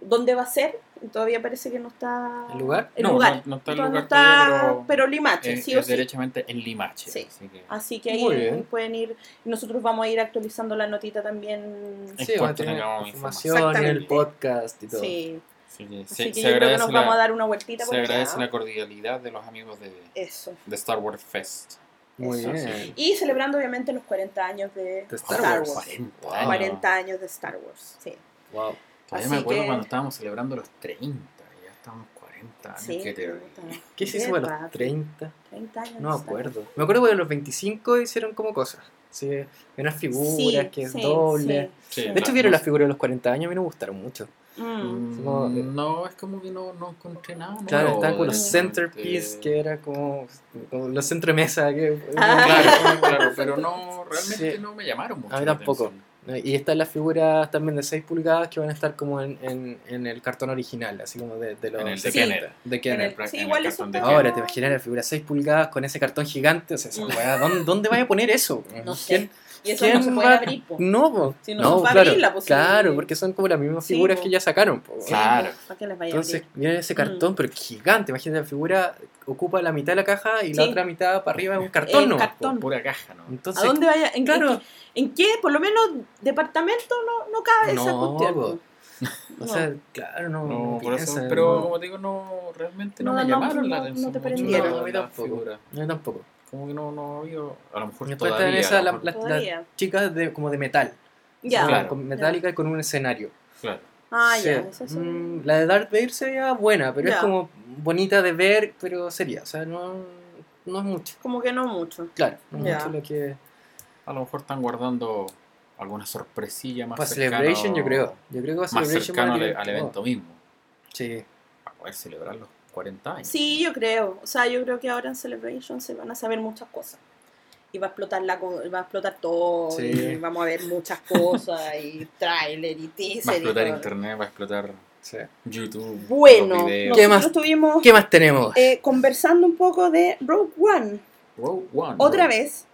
dónde va a ser. Todavía parece que no está. ¿El lugar? El No, lugar. no- no está el Todavía lugar no todavía, pero pero Limache, es, sí o es sí. derechamente en Limache. Sí. Así que Así que ahí bien. pueden ir. Nosotros vamos a ir actualizando la notita también. Sí, a cuanto tener información, información. el podcast y todo. Sí. Así que Así se, que se yo creo que agradece, nos vamos a la, dar una vueltita se agradece la cordialidad de los amigos de, Eso. de Star Wars Fest. Muy Eso, bien. Y celebrando obviamente los 40 años de, De Star Star, Wars. Wars. 40 Wow. años. 40 años de Star Wars, sí. Wow. Todavía Así me acuerdo que- cuando estábamos celebrando los 30. Ya estamos 40 años. Sí, Qué terrible. puta, (laughs) ¿Qué se hizo a los rápido. 30? 30 años. No me acuerdo. Me acuerdo que los 25 hicieron como cosas. Sí, unas figuras Sí, que es sí, doble. Sí, sí. De hecho, vieron las figuras de los 40 años, a mí no me gustaron mucho. Mm. Mm, Como- No, es como que no, no encontré nada. Claro, estaban con los centerpiece, que era como, como los centro de mesa. Que, Ah. (laughs) Claro, claro, pero no, realmente Sí. no me llamaron mucho. A mí tampoco. atención. Y están las figuras también de 6 pulgadas que van a estar como en, en, en el cartón original, así como de, de los En el de 70, Kenner. de En Kenner. el- sí, en el igual cartón eso de está- Ahora te imaginas la figura 6 pulgadas con ese cartón gigante, o sea, esa Mm. weá, ¿dónde, ¿dónde vaya a poner eso? No sé. ¿Quién- Y eso no se puede va- abrir, po. No, po. Si no, se va a claro, abrirla, pues, sí. claro, porque son como las mismas Sí, figuras que ya sacaron. po. Sí, Claro. po, ¿Para qué les vaya a Entonces, abrir? miren ese cartón, pero gigante. Imagínate la figura ocupa la mitad de la caja y la Sí. otra mitad para arriba es un cartón, El ¿no? cartón. Pura caja, ¿no? Entonces, ¿A dónde vaya? ¿En, claro, en, en qué? Por lo menos departamento no, no cabe esa No, cuestión. po. (laughs) o No. sea, claro, no. No, no por eso, pero no. como te digo, no, realmente no, No, me no, llamaron la no, atención. no te prendieron. la- A mí la tampoco. figura. Yo tampoco. Como que no, no había, a lo mejor Después todavía. están esas, a la- las- Todavía. chicas de, como de metal. Ya. Claro. Con metálica y con un escenario. Claro. Ah, Sí. ya. Eso sí. Mm, la de Darth Vader sería buena, pero es como bonita de ver, pero sería. O sea, no, no es mucho. Como que no mucho. Claro, no es mucho lo que. A lo mejor están guardando alguna sorpresilla más Para cercano, Celebration, yo creo. Yo creo que más Celebration cercano al, al evento mismo. Sí. Para poder celebrar los 40 años. Sí, yo creo. O sea, yo creo que ahora en Celebration se van a saber muchas cosas. Y va a explotar la co- va a explotar todo. Sí. Y vamos a ver muchas cosas. y trailer y teaser. Va a y explotar todo. internet, va a explotar sí. YouTube. Bueno. ¿Qué nosotros más? estuvimos ¿Qué más tenemos? eh, conversando un poco de Rogue One. Rogue One. otra vez,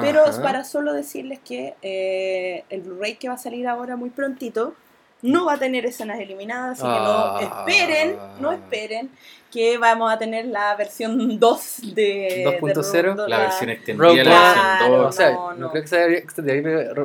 pero es Ajá. para solo decirles que eh, el Blu-ray que va a salir ahora muy prontito no va a tener escenas eliminadas, así que Ah. no esperen, no esperen que vamos a tener la versión 2 de 2.0, de- La versión Rogue extendida, la versión Claro, 2. O sea, No, no, no. creo que sea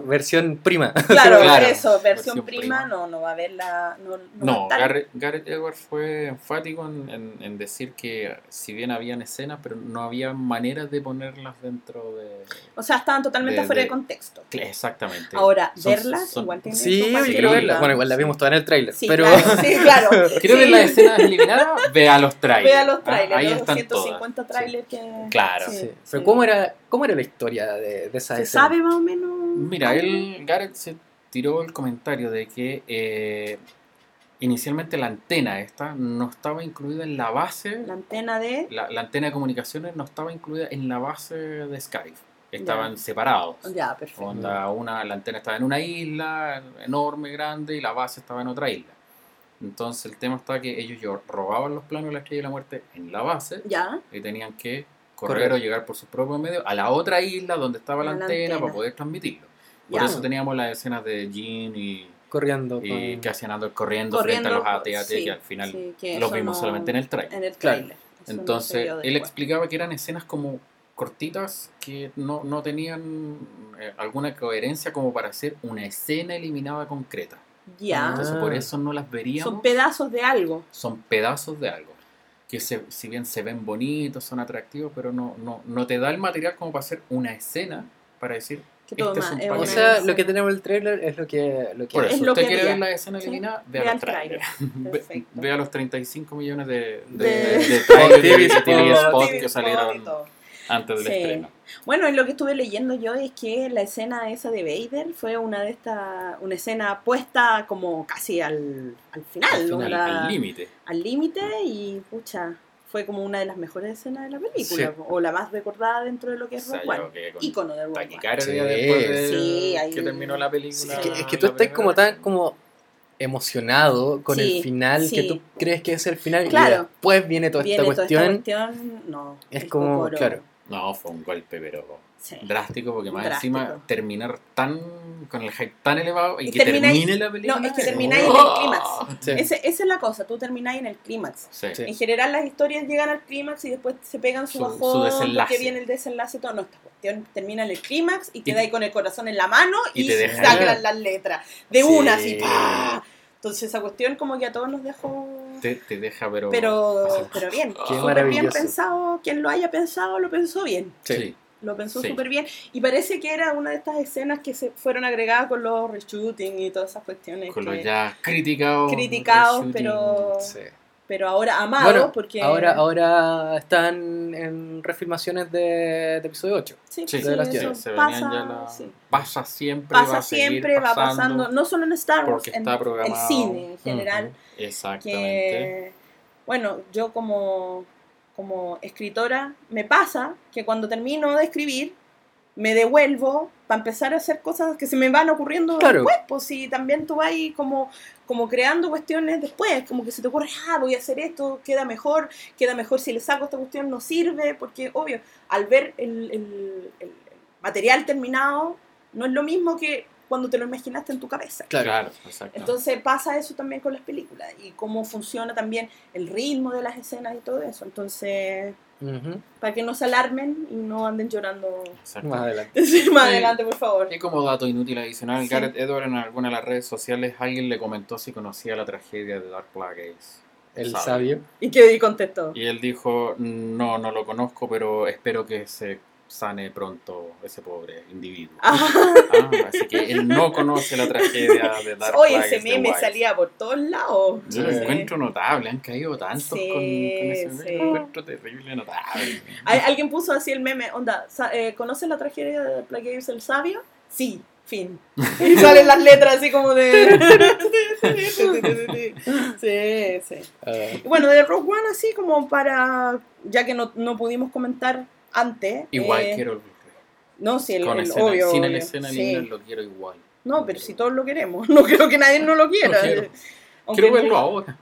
versión prima. Claro, (laughs) Claro, eso, versión, versión prima, prima. no, no va a haber la. No, no Garrett, Garrett Edwards fue enfático en, en- en decir que si bien habían escenas, pero no había maneras de ponerlas dentro de... O sea, estaban totalmente de- fuera de de- contexto. Exactamente. Ahora, Son- verlas son- igual tiene Sí, yo quiero sí. verla. linda. Bueno, igual la vimos toda en el tráiler. Sí, pero claro, sí, claro. (laughs) Quiero Sí. ver las escenas eliminadas, vea los trailers. Vea los Ah, trailers, ahí los están 150 todas. trailers que. Claro. Sí, sí, Pero. ¿cómo era, cómo era la historia de, de esa ¿Se escena? sabe más o menos? Mira, él, Garrett se tiró el comentario de que eh, inicialmente la antena esta no estaba incluida en la base, La antena de. la, la antena de comunicaciones no estaba incluida en la base de Skype. Estaban separados. Ya, perfecto. Onda, una, la antena estaba en una isla enorme, grande, y la base estaba en otra isla. Entonces el tema está que ellos robaban los planos de la estrella de la muerte en la base Ya, y tenían que correr, Correr. o llegar por sus propios medios a la otra isla donde estaba la, antena, antena. para poder transmitirlo. Por Ya. eso teníamos las escenas de Jean y, Corriendo. y con- que hacían andar corriendo, corriendo. frente a los AT-AT sí, que al final sí, que los vimos no- solamente en el trailer. En el Entonces, él explicaba que eran escenas como cortitas que no, no tenían eh, alguna coherencia como para hacer una escena eliminada concreta. Ya. Entonces, por eso no las veríamos. Son pedazos de algo. son pedazos de algo. Que se- si bien se ven bonitos, son atractivos, pero no, no, no te da el material como para hacer una escena para decir. Que Este es un es O sea, lo que tenemos en el trailer es lo que, lo que Por Es lo usted que quiere ver la escena Sí. vea, Vea los el tráiler. trailers. (laughs) Ve-. Vea los 35 millones de, de, De- de- TV (laughs) TV (laughs) spot, que salieron y todo. Antes del Sí. estreno. Bueno, lo que estuve leyendo yo es que la escena esa de Vader fue una de estas, una escena puesta como casi al, al final, Al final, onda- al límite. al límite y pucha, fue como una de las mejores escenas de la película, Sí. o la más recordada dentro de lo que O es sea, Rogue One. Ícono de Rogue One. Sí. después de Sí, ahí- que terminó la película. Es que, es que tú estás como tan como emocionado con Sí, el final sí. que tú crees que es el final Claro. y después viene toda Viene esta toda cuestión. esta cuestión, no. es el como, cocoro. claro. No, fue un golpe, pero Sí. drástico porque más Drástico. encima terminar tan con el hype tan elevado y, Y que termine la película no, es que oh. termináis en el clímax. Sí. Ese- esa es la cosa, tú termináis en el clímax. Sí. Sí. En general las historias llegan al clímax y después se pegan su, Su- bajón, su desenlace. porque viene el desenlace y todo. No, esta cuestión termina en el clímax y Y- queda ahí con el corazón en la mano y, y sacan las letras. De Sí. una, así, ¡pah! Entonces esa cuestión como que a todos nos dejó... Te, te deja, pero. Pero, así. pero bien, súper bien pensado. Quien lo haya pensado, lo pensó bien. Sí. Lo pensó Sí. súper bien. Y parece que era una de estas escenas que se fueron agregadas con los reshooting y todas esas cuestiones. Con los ya criticados. criticados, pero, Sí. Pero ahora Bueno, porque... ahora, ahora están en refilmaciones de, de episodio 8. Sí, Sí, sí, de las eso tierras. se pasa, ya la- sí. Pasa siempre. va Pasa siempre, va pasando, no solo en Star Wars, porque en el cine en general, Exactamente. que, bueno, yo como, como escritora me pasa que cuando termino de escribir, me devuelvo para empezar a hacer cosas que se me van ocurriendo Claro. después, pues si también tú vas ahí como, como creando cuestiones después, como que se te ocurre, ah, voy a hacer esto, queda mejor, queda mejor si le saco esta cuestión, no sirve, porque obvio, al ver el, el- el material terminado, no es lo mismo que cuando te lo imaginaste en tu cabeza. Claro. Claro, exacto. Entonces pasa eso también con las películas y cómo funciona también el ritmo de las escenas y todo eso. Entonces, Para que no se alarmen y no anden llorando Exacto. Más adelante. (laughs) Sí, más Sí. adelante, por favor. Y como dato inútil adicional, Sí. Gareth Edward en alguna de las redes sociales alguien le comentó si conocía la tragedia de Dark Plagueis. El Sabio. sabio. Y que contestó. Y él dijo, no, no lo conozco, pero espero que se sane pronto ese pobre individuo. Ah, Ah, así que él no conoce la tragedia de Dark Oye, ese meme salía por todos lados. Yo lo Sí. encuentro notable, han caído tantos Sí, con, con ese meme. sí. Lo encuentro terrible, notable. Al- Alguien puso así el meme, onda, eh, ¿conoces la tragedia de Plagueis el sabio? Sí, fin. Y (laughs) salen las letras así como de... (laughs) sí, sí. Ah, Y Bueno, de Rogue One así como para, ya que no, no pudimos comentar antes. Igual eh, quiero el. No, sí, el, Con el escena, obvio. sin obvio, la escena sí. eliminal lo quiero igual. No, pero si todos lo queremos. (laughs) No creo que nadie no lo quiera. Lo quiero. Aunque Quiero no- verlo ahora.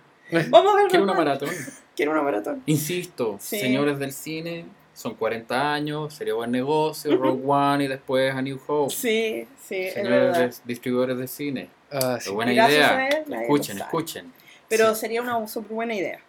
Vamos a verlo. Quiero una maratón. (laughs) Quiero una maratón. Insisto, Sí. señores del cine, son 40 años, sería buen negocio, Rogue One y después A New Hope. Sí, sí, es Señores de- distribuidores de cine. Sí. Pero buena Gracias idea. a él, nadie Escuchen, escuchen. Pero Sí. sería una súper buena idea.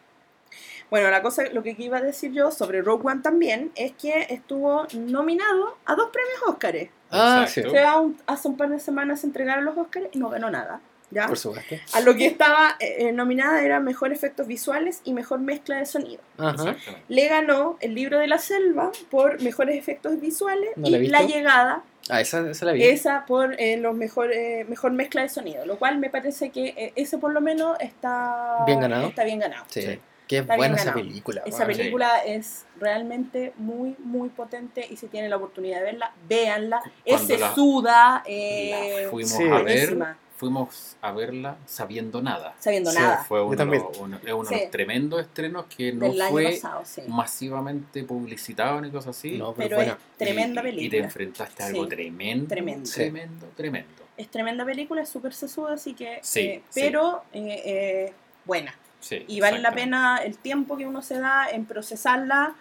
Bueno, la cosa, lo que iba a decir yo sobre Rogue One también es que estuvo nominado a dos premios Óscares. Ah, Exacto. O sea, un- hace un par de semanas se entregaron los Óscares y no ganó nada. ¿ya? Por supuesto. A lo que estaba eh, eh, nominada era Mejor Efectos Visuales y Mejor Mezcla de Sonido. Ajá. Le ganó El Libro de la Selva por Mejores Efectos Visuales No y La. Llegada, Ah, esa, esa la vi. esa por eh, los mejor, eh, mejor Mezcla de Sonido. Lo cual me parece que eh, ese por lo menos está Bien ganado. Está bien ganado. Sí. Sí. Qué Está buena esa película. Esa. Sí. película es realmente muy, muy potente y si tienen la oportunidad de verla, véanla. Es Cuando la- sesuda, eh, La fuimos sí. a ver, fuimos a verla sabiendo nada. sabiendo Sí, nada. Fue uno, uno- es uno Sí. de los tremendos estrenos que no del fue pasado, sí. masivamente publicitado ni cosas así. No, pero, es tremenda y, y te película. enfrentaste a algo Sí. tremendo, Tremendo. Sí. tremendo, tremendo. Es tremenda película, es súper sesuda, así que... Sí, eh, sí. pero eh, eh, buena. Sí, Y vale la pena el tiempo que uno se da en procesarla,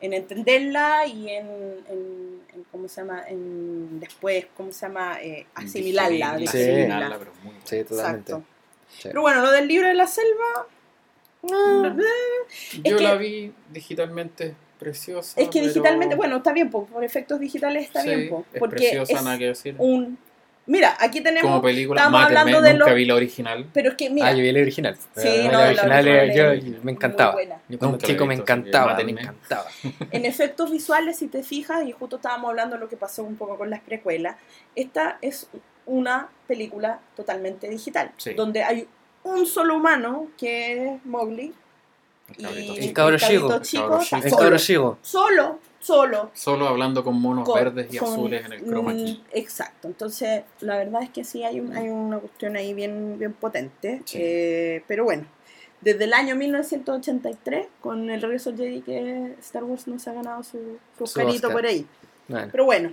en entenderla y en, en- en ¿cómo se llama? En después, ¿cómo se llama? Eh, asimilarla. Sí. asimilarla, pero muy Sí, totalmente. Sí. Pero bueno, lo del libro de la selva... Ah. Es Yo que- la vi digitalmente preciosa. Es que pero- digitalmente, bueno, está bien, po, por efectos digitales está Sí, bien, po, es porque preciosa, es nada que decir. un... Mira, aquí tenemos... Como película, mátenme, hablando de nunca lo- vi la original. Pero es que, mira, Ah, yo vi la original. Sí, la, no, la original, eh, original yo, es yo- me encantaba. Yo como la he chico me visto, encantaba, me encantaba. (laughs) En efectos visuales, si te fijas, y justo estábamos hablando de lo que pasó un poco con las precuelas, esta es una película totalmente digital, Sí. donde hay un solo humano, que es Mowgli, El cabrito y El chico. cabro el cabrito chico. El chico cabro está chico. El solo, cabro chico. solo, solo, Solo hablando con monos con- verdes y con- azules en el chroma key. mm, Exacto, entonces la verdad es que sí hay, un- hay una cuestión ahí bien, bien potente, Sí. eh, pero bueno, desde el año 1983, con el regreso del Jedi, que Star Wars no se ha ganado su, su Su Oscar. por ahí. Bueno, Pero bueno,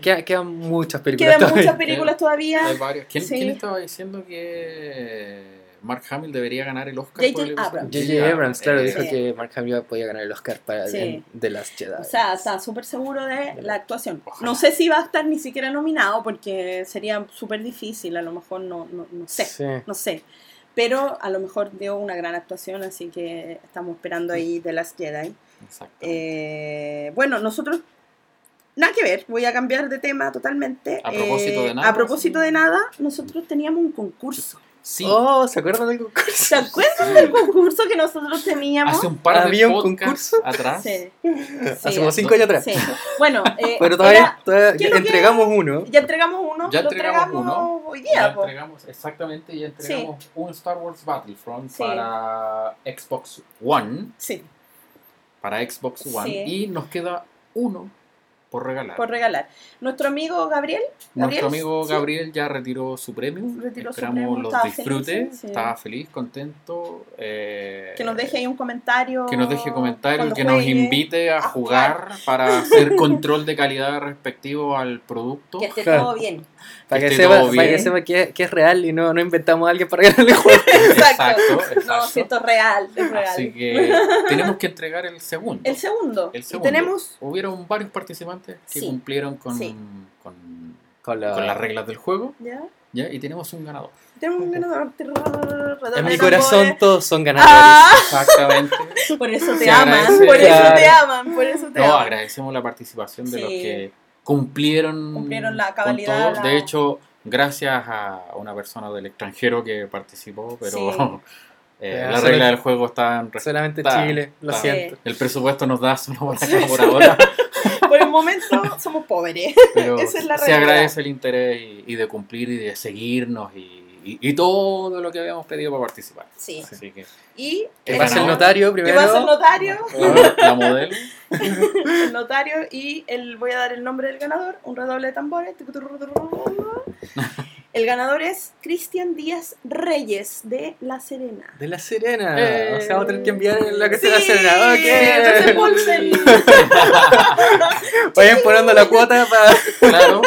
quedan, quedan muchas películas quedan todavía. muchas películas todavía. Hay varios. ¿Quién, Sí. quién estaba diciendo que Mark Hamill debería ganar el Oscar? J.J. Abrams. J.J. Abrams, claro, eh, dijo Sí. que Mark Hamill podía ganar el Oscar para Sí. The Last Jedi. O sea, está súper seguro de la actuación. Ojalá. No sé si va a estar ni siquiera nominado porque sería súper difícil, a lo mejor no, no, no sé, Sí. no sé. Pero a lo mejor dio una gran actuación, así que estamos esperando ahí de las Jedi. Exacto. Eh, bueno, nosotros, nada que ver, voy a cambiar de tema totalmente. A propósito Eh, de nada, A propósito sí. de nada, nosotros teníamos un concurso. Sí. Oh, ¿se acuerdan del concurso? ¿Se acuerdan del concurso que nosotros teníamos? Hace un par de ¿Había un concurso? atrás. Sí. (laughs) Hace Sí, como cinco años atrás. Sí. Bueno, (laughs) eh, Pero todavía, era- todavía ¿qué es lo que- entregamos uno. ya entregamos uno, Ya lo entregamos uno. hoy Ya día. po. entregamos, exactamente, ya entregamos un Star Wars Battlefront Sí. para Xbox One. Sí, Para Xbox One. Sí. Y nos queda uno por regalar. por regalar. Nuestro amigo Gabriel, Nuestro Gabriel, amigo sí. Gabriel ya retiró su premio. Retiró su Esperamos premio, los estaba disfrute. feliz, sí. Estaba feliz, contento. eh, que nos deje ahí un comentario. que nos deje comentarios, que nos invite a, a jugar, para hacer control de calidad respectivo al producto. Que esté Claro. todo bien. Para que, esté sepa, para que bien. sepa que, que es real y no, no inventamos a alguien para ganarle el juego. (laughs) Exacto. Exacto, No, si esto es real, es real. Así que (laughs) tenemos que entregar el segundo. El segundo. El Y segundo. tenemos. Hubieron varios participantes que Sí, cumplieron con, sí. con, Con, la- con las reglas del juego. ¿Ya? ¿ya? Y tenemos un ganador. Tenemos un ganador. En mi corazón todos son ganadores. Ah, Exactamente. (laughs) por eso te Se aman, agradece. por eso te aman, por eso te No, aman. agradecemos la participación de los que cumplieron, Cumplieron la con cabalidad, todo. la- De hecho, gracias a una persona del extranjero que participó, pero Sí. (laughs) eh, solo- reglas del juego están... res- Solamente Está- Chile, lo está. siento. El presupuesto nos da buena Sí. cara por ahora, (laughs) Por el momento somos pobres. (laughs) pero Esa es la se realidad. agradece el interés y, y de cumplir y de seguirnos y, y- y todo lo que habíamos pedido para participar. Sí. Así que Y Que El pase el ganador. notario que primero. pasa el notario, la, (laughs) la modelo, el notario y el, voy a dar el nombre del ganador, un redoble de tambores. El ganador es Cristian Díaz Reyes de La Serena. De La Serena. Eh. O sea, vamos a tener que enviar la que Sí, sea La Serena. Ok. (laughs) Vayan poniendo la cuota para. claro,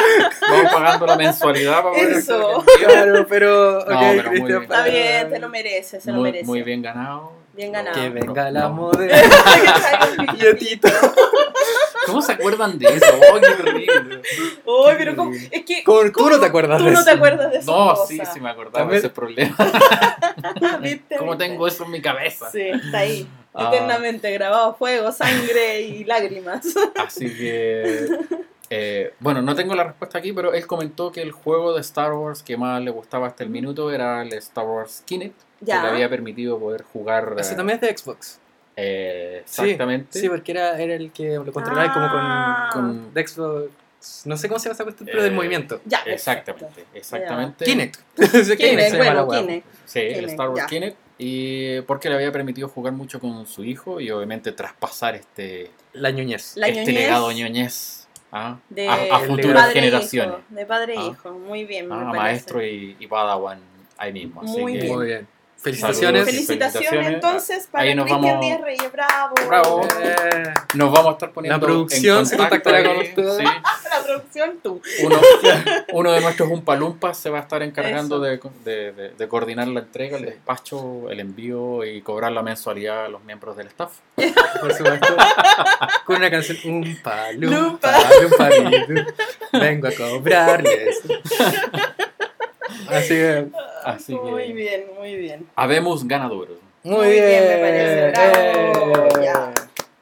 vamos pagando la mensualidad para poder Eso. Claro, pero. Ok, No, pero muy Cristian. bien. Está bien, te lo mereces, se lo mereces. muy bien ganado Bien ganado. Que venga (laughs) la No. modelo. Billetito. ¿Cómo se acuerdan de eso? ¡Oh, qué terrible! Uy, pero como, es que ¿Cómo- tú ¿cómo no te acuerdas tú de no eso? te acuerdas de eso. No, sí, sí me acordaba de ese problema. (laughs) ¿Viste? ¿Cómo ¿Viste? tengo eso en mi cabeza? Sí, está ahí. Ah. Eternamente grabado fuego, sangre y lágrimas. Así que. Eh, bueno, no tengo la respuesta aquí, pero él comentó que el juego de Star Wars que más le gustaba hasta el minuto era el Star Wars Kinect, Ya. que le había permitido poder jugar. Ese eh, también es de Xbox. eh, Sí, exactamente. Sí, porque era, era el que lo controlaba como Ah. con, con de Xbox. No sé cómo se llama esa cuestión, pero del Eh, movimiento. Ya, Exactamente, exactamente. Kinect. (laughs) Kinect, Kinect la bueno. Kinect. Sí, el Kinect, Star Wars ya. Kinect. Y porque le había permitido jugar mucho con su hijo y obviamente traspasar este, La ñoñez. La este ñoñez legado ñoñez ¿ah? De, a, futuras padre e generaciones. hijo, de padre e Ah. hijo. Muy bien, me Ah, maestro y, y Padawan ahí mismo. Así Muy que- bien. Muy bien. Felicitaciones. Saludos. Felicitaciones, Felicitaciones. entonces para Ahí nos Cristian vamos- Díaz Reyes. Bravo. Bravo. Eh, Nos vamos a estar poniendo La producción en se contactará con ustedes. sí. (laughs) La producción, tú. Uno, uno de nuestros Umpalumpas se va a estar encargando de, de- de- de coordinar la entrega, el despacho, el envío y cobrar la mensualidad a los miembros del staff. (laughs) por supuesto. Con una canción. Un palum, Lumpa. palum, Vengo a cobrarles. (laughs) Así que. Así Muy que bien, muy bien. habemos ganadores. Muy, Muy bien, bien. me parece, bravo, Eh, ya.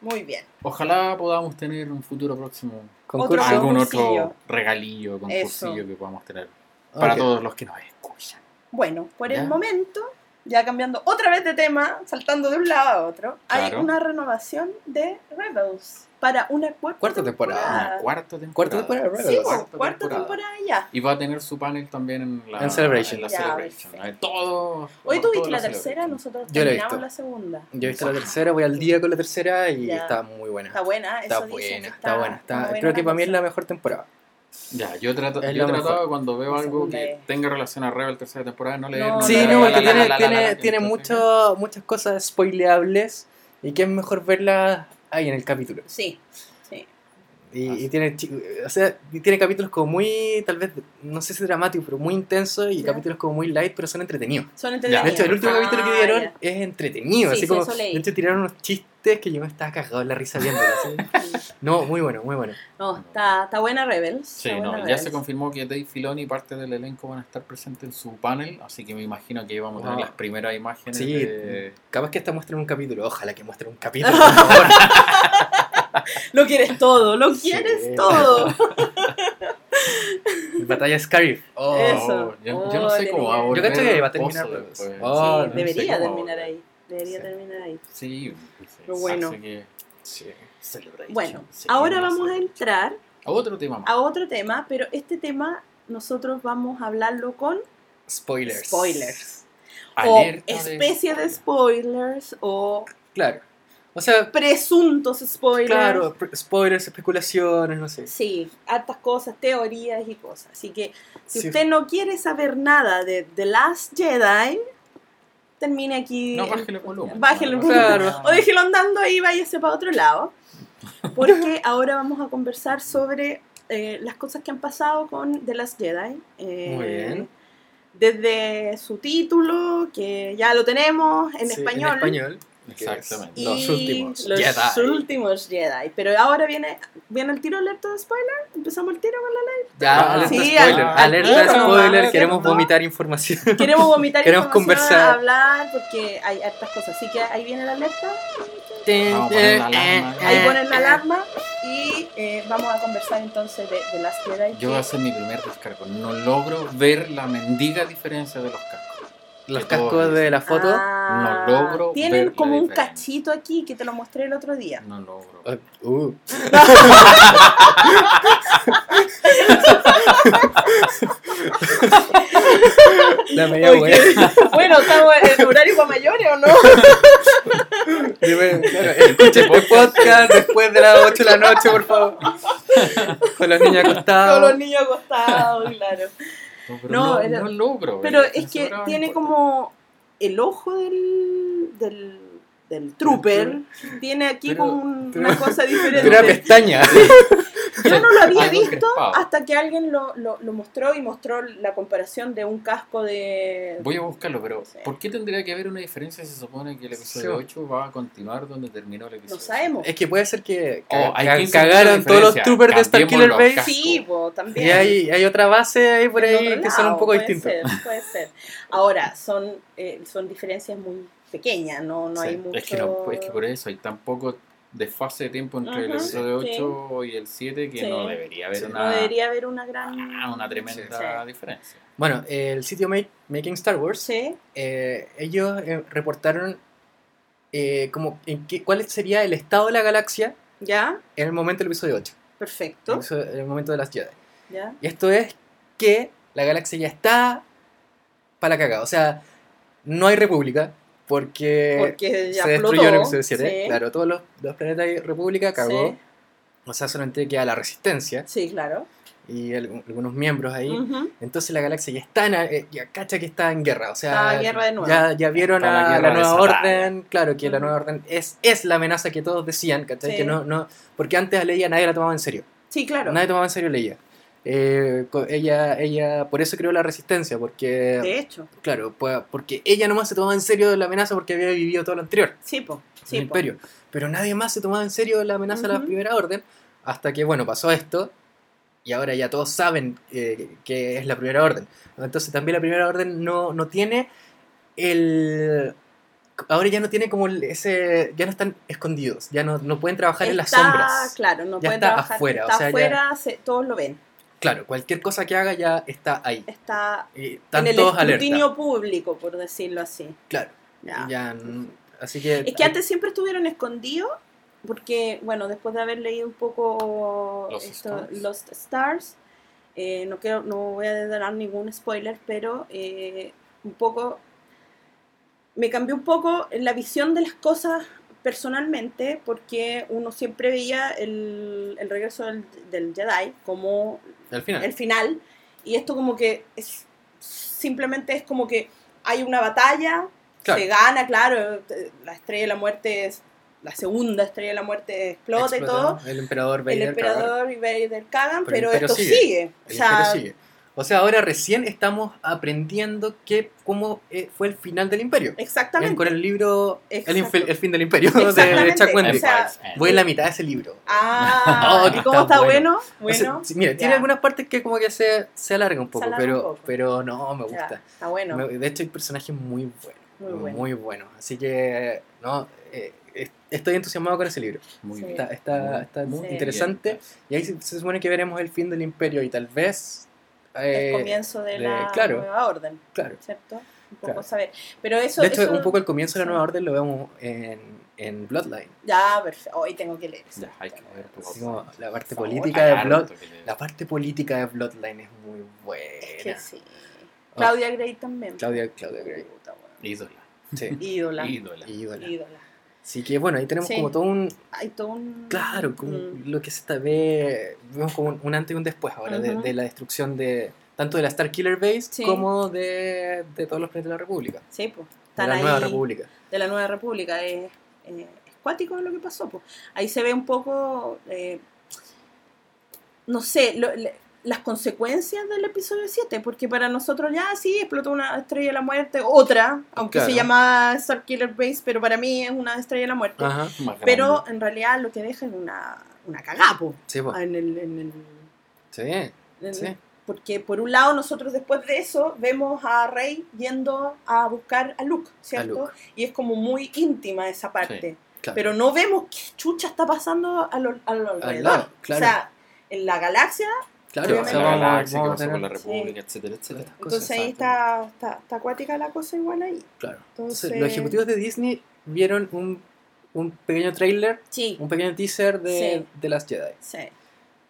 Muy bien. Ojalá podamos tener un futuro próximo Concurso. Algún otro regalillo, concursillo Eso. que podamos tener para todos los que nos escuchan. Bueno, por Ya. el momento, ya cambiando otra vez de tema, saltando de un lado a otro, hay una renovación de Rebels para una cuarta, Cuarta temporada. Una cuarta temporada. Cuarta temporada Sí, Cuarta cuarta temporada. temporada ya. Y va a tener su panel también en la En Celebration. en la Ya, Celebration. perfecto. Eh, Todo. Hoy todo tuviste la tercera, nosotros Yo terminamos la segunda. Yo he visto la tercera, voy al día con la tercera y Ya. está muy buena. Está buena, Está eso dicen buena, está buena. Está- buena creo que para mí es la mejor temporada. Ya, yo, trato, yo tratado cuando veo algo que tenga relación a Rebel tercera temporada, no leer. No, Sí, no, porque la- tiene, la- tiene, la- la- tiene muchas cosas spoileables y que es mejor verlas ahí en el capítulo. Sí. Y, Ah, y sí. tiene, chi- o sea, y tiene capítulos como muy, tal vez, no sé si dramáticos, pero muy intensos y capítulos como muy light, pero son entretenidos. Son entretenidos. De hecho, el último Ah, capítulo que dieron ya. es entretenido, Sí, así sí, como, eso leí. de hecho tiraron unos chistes que yo me estaba cagado en la risa viendo. No, muy bueno, muy bueno. No, está, está buena Rebels. Sí, no, ya se confirmó que Dave Filoni y parte del elenco van a estar presentes en su panel, así que me imagino que vamos a tener Wow. las primeras imágenes Sí, de... capaz que esta muestren un capítulo, ojalá que muestren un capítulo, (laughs) por favor. (laughs) Lo quieres todo, lo quieres Sí. todo. (laughs) Batalla Scarif. Oh. Eso. yo, yo no sé cómo va a Yo cacho que va a terminar Rebels. después. Oh, Sí, no debería terminar ahí. Debería Sí. terminar ahí. Sí, Pero bueno. que- Bueno, ahora vamos a entrar a otro tema a otro tema, pero este tema nosotros vamos a hablarlo con Spoilers. spoilers. Alerta o de especie de spoilers o Claro. O sea, presuntos spoilers. claro, spoilers, especulaciones, no sé. Sí, hartas cosas, teorías y cosas. Así que si Sí. usted no quiere saber nada de The Last Jedi, termine aquí. No, bájele el volumen. Bájele el volumen. Claro. O déjelo andando ahí y váyase para otro lado. Porque (laughs) ahora vamos a conversar sobre eh, las cosas que han pasado con The Last Jedi. Eh, Muy bien. Desde su título, que ya lo tenemos en Sí, español. En español. Exactamente. Los últimos los Jedi. últimos Jedi. Pero ahora viene, viene el tiro alerta de spoiler. Empezamos el tiro con la ley. Ya, Ah, alerta sí, spoiler. al- alerta al tiro spoiler, nomás, queremos ¿cierto? vomitar información. Queremos vomitar (laughs) Queremos información, conversar. hablar, porque hay hartas cosas. Así que ahí viene la alerta. Vamos la alarma. Ahí ponen la alarma y eh, vamos a conversar entonces de, de las Jedi. Yo voy a hacer mi primer descargo. No logro ver la mendiga diferencia de los cascos. Los cascos de la foto. Ah, No logro Tienen ver como la un diferencia. cachito aquí que te lo mostré el otro día. No logro. Uh. La media wea. (laughs) bueno, ¿estamos en horario para mayores o no? Dime, claro, Escucha este podcast después de las 8 de la noche, por favor. Con los niños Con acostados. los niños acostados, claro. No, pero No, no, era- no logro. Pero es que tiene como el ojo del, del, del trooper, tiene aquí Pero- como un- (laughs) pero- una cosa (laughs) Tiene una diferente. pestaña. Yo no lo había visto hasta que alguien lo, lo, lo mostró y mostró la comparación de un casco de... Voy a buscarlo, pero Sí. ¿por qué tendría que haber una diferencia si se supone que el episodio Sí. 8 va a continuar donde terminó el episodio? No sabemos. Es que puede ser que Oh, hay ca- 15 cagaron minutos de todos los troopers de Starkiller Base. Sí, también. Y hay, hay otra base ahí por En ahí que son un poco. Ser, puede ser. Ahora, son, eh, son diferencias muy pequeñas, no, no Sí, hay mucho... Es que, no, es que por eso hay tan poco desfase de tiempo entre el episodio sí. 8 y el 7 que Sí. no debería haber Sí. una, No debería haber una gran... ah, una tremenda Sí. diferencia. Bueno, el sitio Ma- Making Star Wars, Sí, eh, ellos eh, reportaron eh, como en qué, cuál sería el estado de la galaxia ya, en el momento del episodio 8, en el, perfecto. en el momento de las Jedi. Ya. Y esto es que la galaxia ya está para la cagada. O sea, no hay república porque, Porque ya se explotó. destruyó en el episodio 7. Sí, Claro, todos los, los planetas de república cagó. Sí, O sea, solamente queda la resistencia sí, claro. y algu- algunos miembros ahí. Entonces la galaxia ya está en, eh, ya cacha que está en guerra, o sea, Está en guerra de nuevo. Ya, ya vieron Está la a la, nueva orden, claro que la nueva orden es, es la amenaza que todos decían, ¿cachai? Sí. Que no, no, porque antes a Leia nadie la tomaba en serio, Sí, claro. nadie tomaba en serio Leia. Eh, ella, ella, por eso creó la resistencia, porque, De hecho. claro, pues, porque ella nomás se tomaba en serio la amenaza porque había vivido todo lo anterior, Sí, po. el Sí, po. imperio, pero nadie más se tomaba en serio la amenaza de la Ujú. primera orden, hasta que, bueno, pasó esto, y ahora ya todos saben eh, que es la primera orden. Entonces también la primera orden no, no tiene el... Ahora ya no tiene como el- ese... Ya no están escondidos, ya no, no pueden trabajar en las sombras. Claro, no Ya pueden está trabajar. afuera, o ya- afuera, se- todos lo ven. Claro, cualquier cosa que haga ya está ahí. Está Y están en el todos alerta. escrutinio público, por decirlo así. Claro, Ya. ya, mm, así que... Es que antes siempre estuvieron escondidos, porque, bueno, después de haber leído un poco Lost esto, Stars. Lost Stars, eh, no, quiero, no voy a dar ningún spoiler, pero eh, un poco. Me cambió un poco la visión de las cosas personalmente, porque uno siempre veía el, el regreso del, del Jedi como Al final. el final y esto como que es simplemente es como que hay una batalla Claro. se gana claro te- la estrella de la muerte es la segunda estrella de la muerte explota, y todo El emperador el Vader, cagar. emperador y Vader cagan Pero el esto sigue. sigue, o El sea imperio sigue. O sea, ahora recién estamos aprendiendo que, cómo eh, fue el final del imperio. exactamente En- con el libro el, fin del imperio (laughs) de. Chuck Wendy. O sea, Voy en la mitad de ese libro. ah (laughs) Oh, ¿y cómo está está bueno. bueno? O sea, bueno sí, mira, tiene algunas partes que como que se, se alarga un poco, alarga pero, un poco. pero no, me ya, gusta. está bueno de hecho, hay personajes muy buenos. Muy bueno. Muy buenos. Así que, no, eh, es- estoy entusiasmado con ese libro. Muy Sí. bien. Está, está, Muy está muy Sí. interesante. bien. Y ahí se, se supone que veremos el fin del imperio y tal vez... eh, el comienzo de de- la claro. nueva orden Claro. ¿cierto? un poco Claro. saber pero eso De hecho, eso- un poco el comienzo de la nueva orden lo vemos en, en Bloodline. ya perfecto hoy tengo que leer eso Ya, hay que Así como la parte favor, política de Blood, la parte política de Bloodline es muy buena. Es que sí. Oh, Claudia Gray también. Claudia, Claudia Gray. Ídola. Sí, Ídola. Ídola. ídola. Ídola. Así que bueno, ahí tenemos Sí. como todo un. Hay todo un. Claro, como Mm. lo que se está ve. Vemos como un, un antes y un después ahora de, la destrucción de. Tanto de la Star Killer Base Sí. como de, de todos los planetas de la República. Sí, pues. De la ahí. nueva República. De la Nueva República. Es, eh, es cuático lo que pasó, pues. Ahí se ve un poco. eh, no sé, lo- le- las consecuencias del episodio 7, porque para nosotros ya sí explotó una estrella de la muerte, otra, aunque Claro. se llama Star Killer Base, pero para mí es una estrella de la muerte. Ajá. Pero en realidad lo que deja es una, una cagapo Sí, en el, en el, Sí, en- sí. Porque por un lado nosotros después de eso vemos a Rey yendo a buscar a Luke, ¿cierto? Luke. Y es como muy íntima esa parte. Claro. Pero no vemos qué chucha está pasando a lo, a lo alrededor. lado, claro. O sea, en la galaxia, claro, vamos, galaxia, vamos qué a pasó con la. República, etcétera, etcétera. Cosas, entonces ahí exacto. está, está, está acuática la cosa igual ahí. Claro. Entonces, Entonces, los ejecutivos de Disney vieron un, un pequeño trailer, Sí, un pequeño teaser de, Sí. de las Jedi. sí.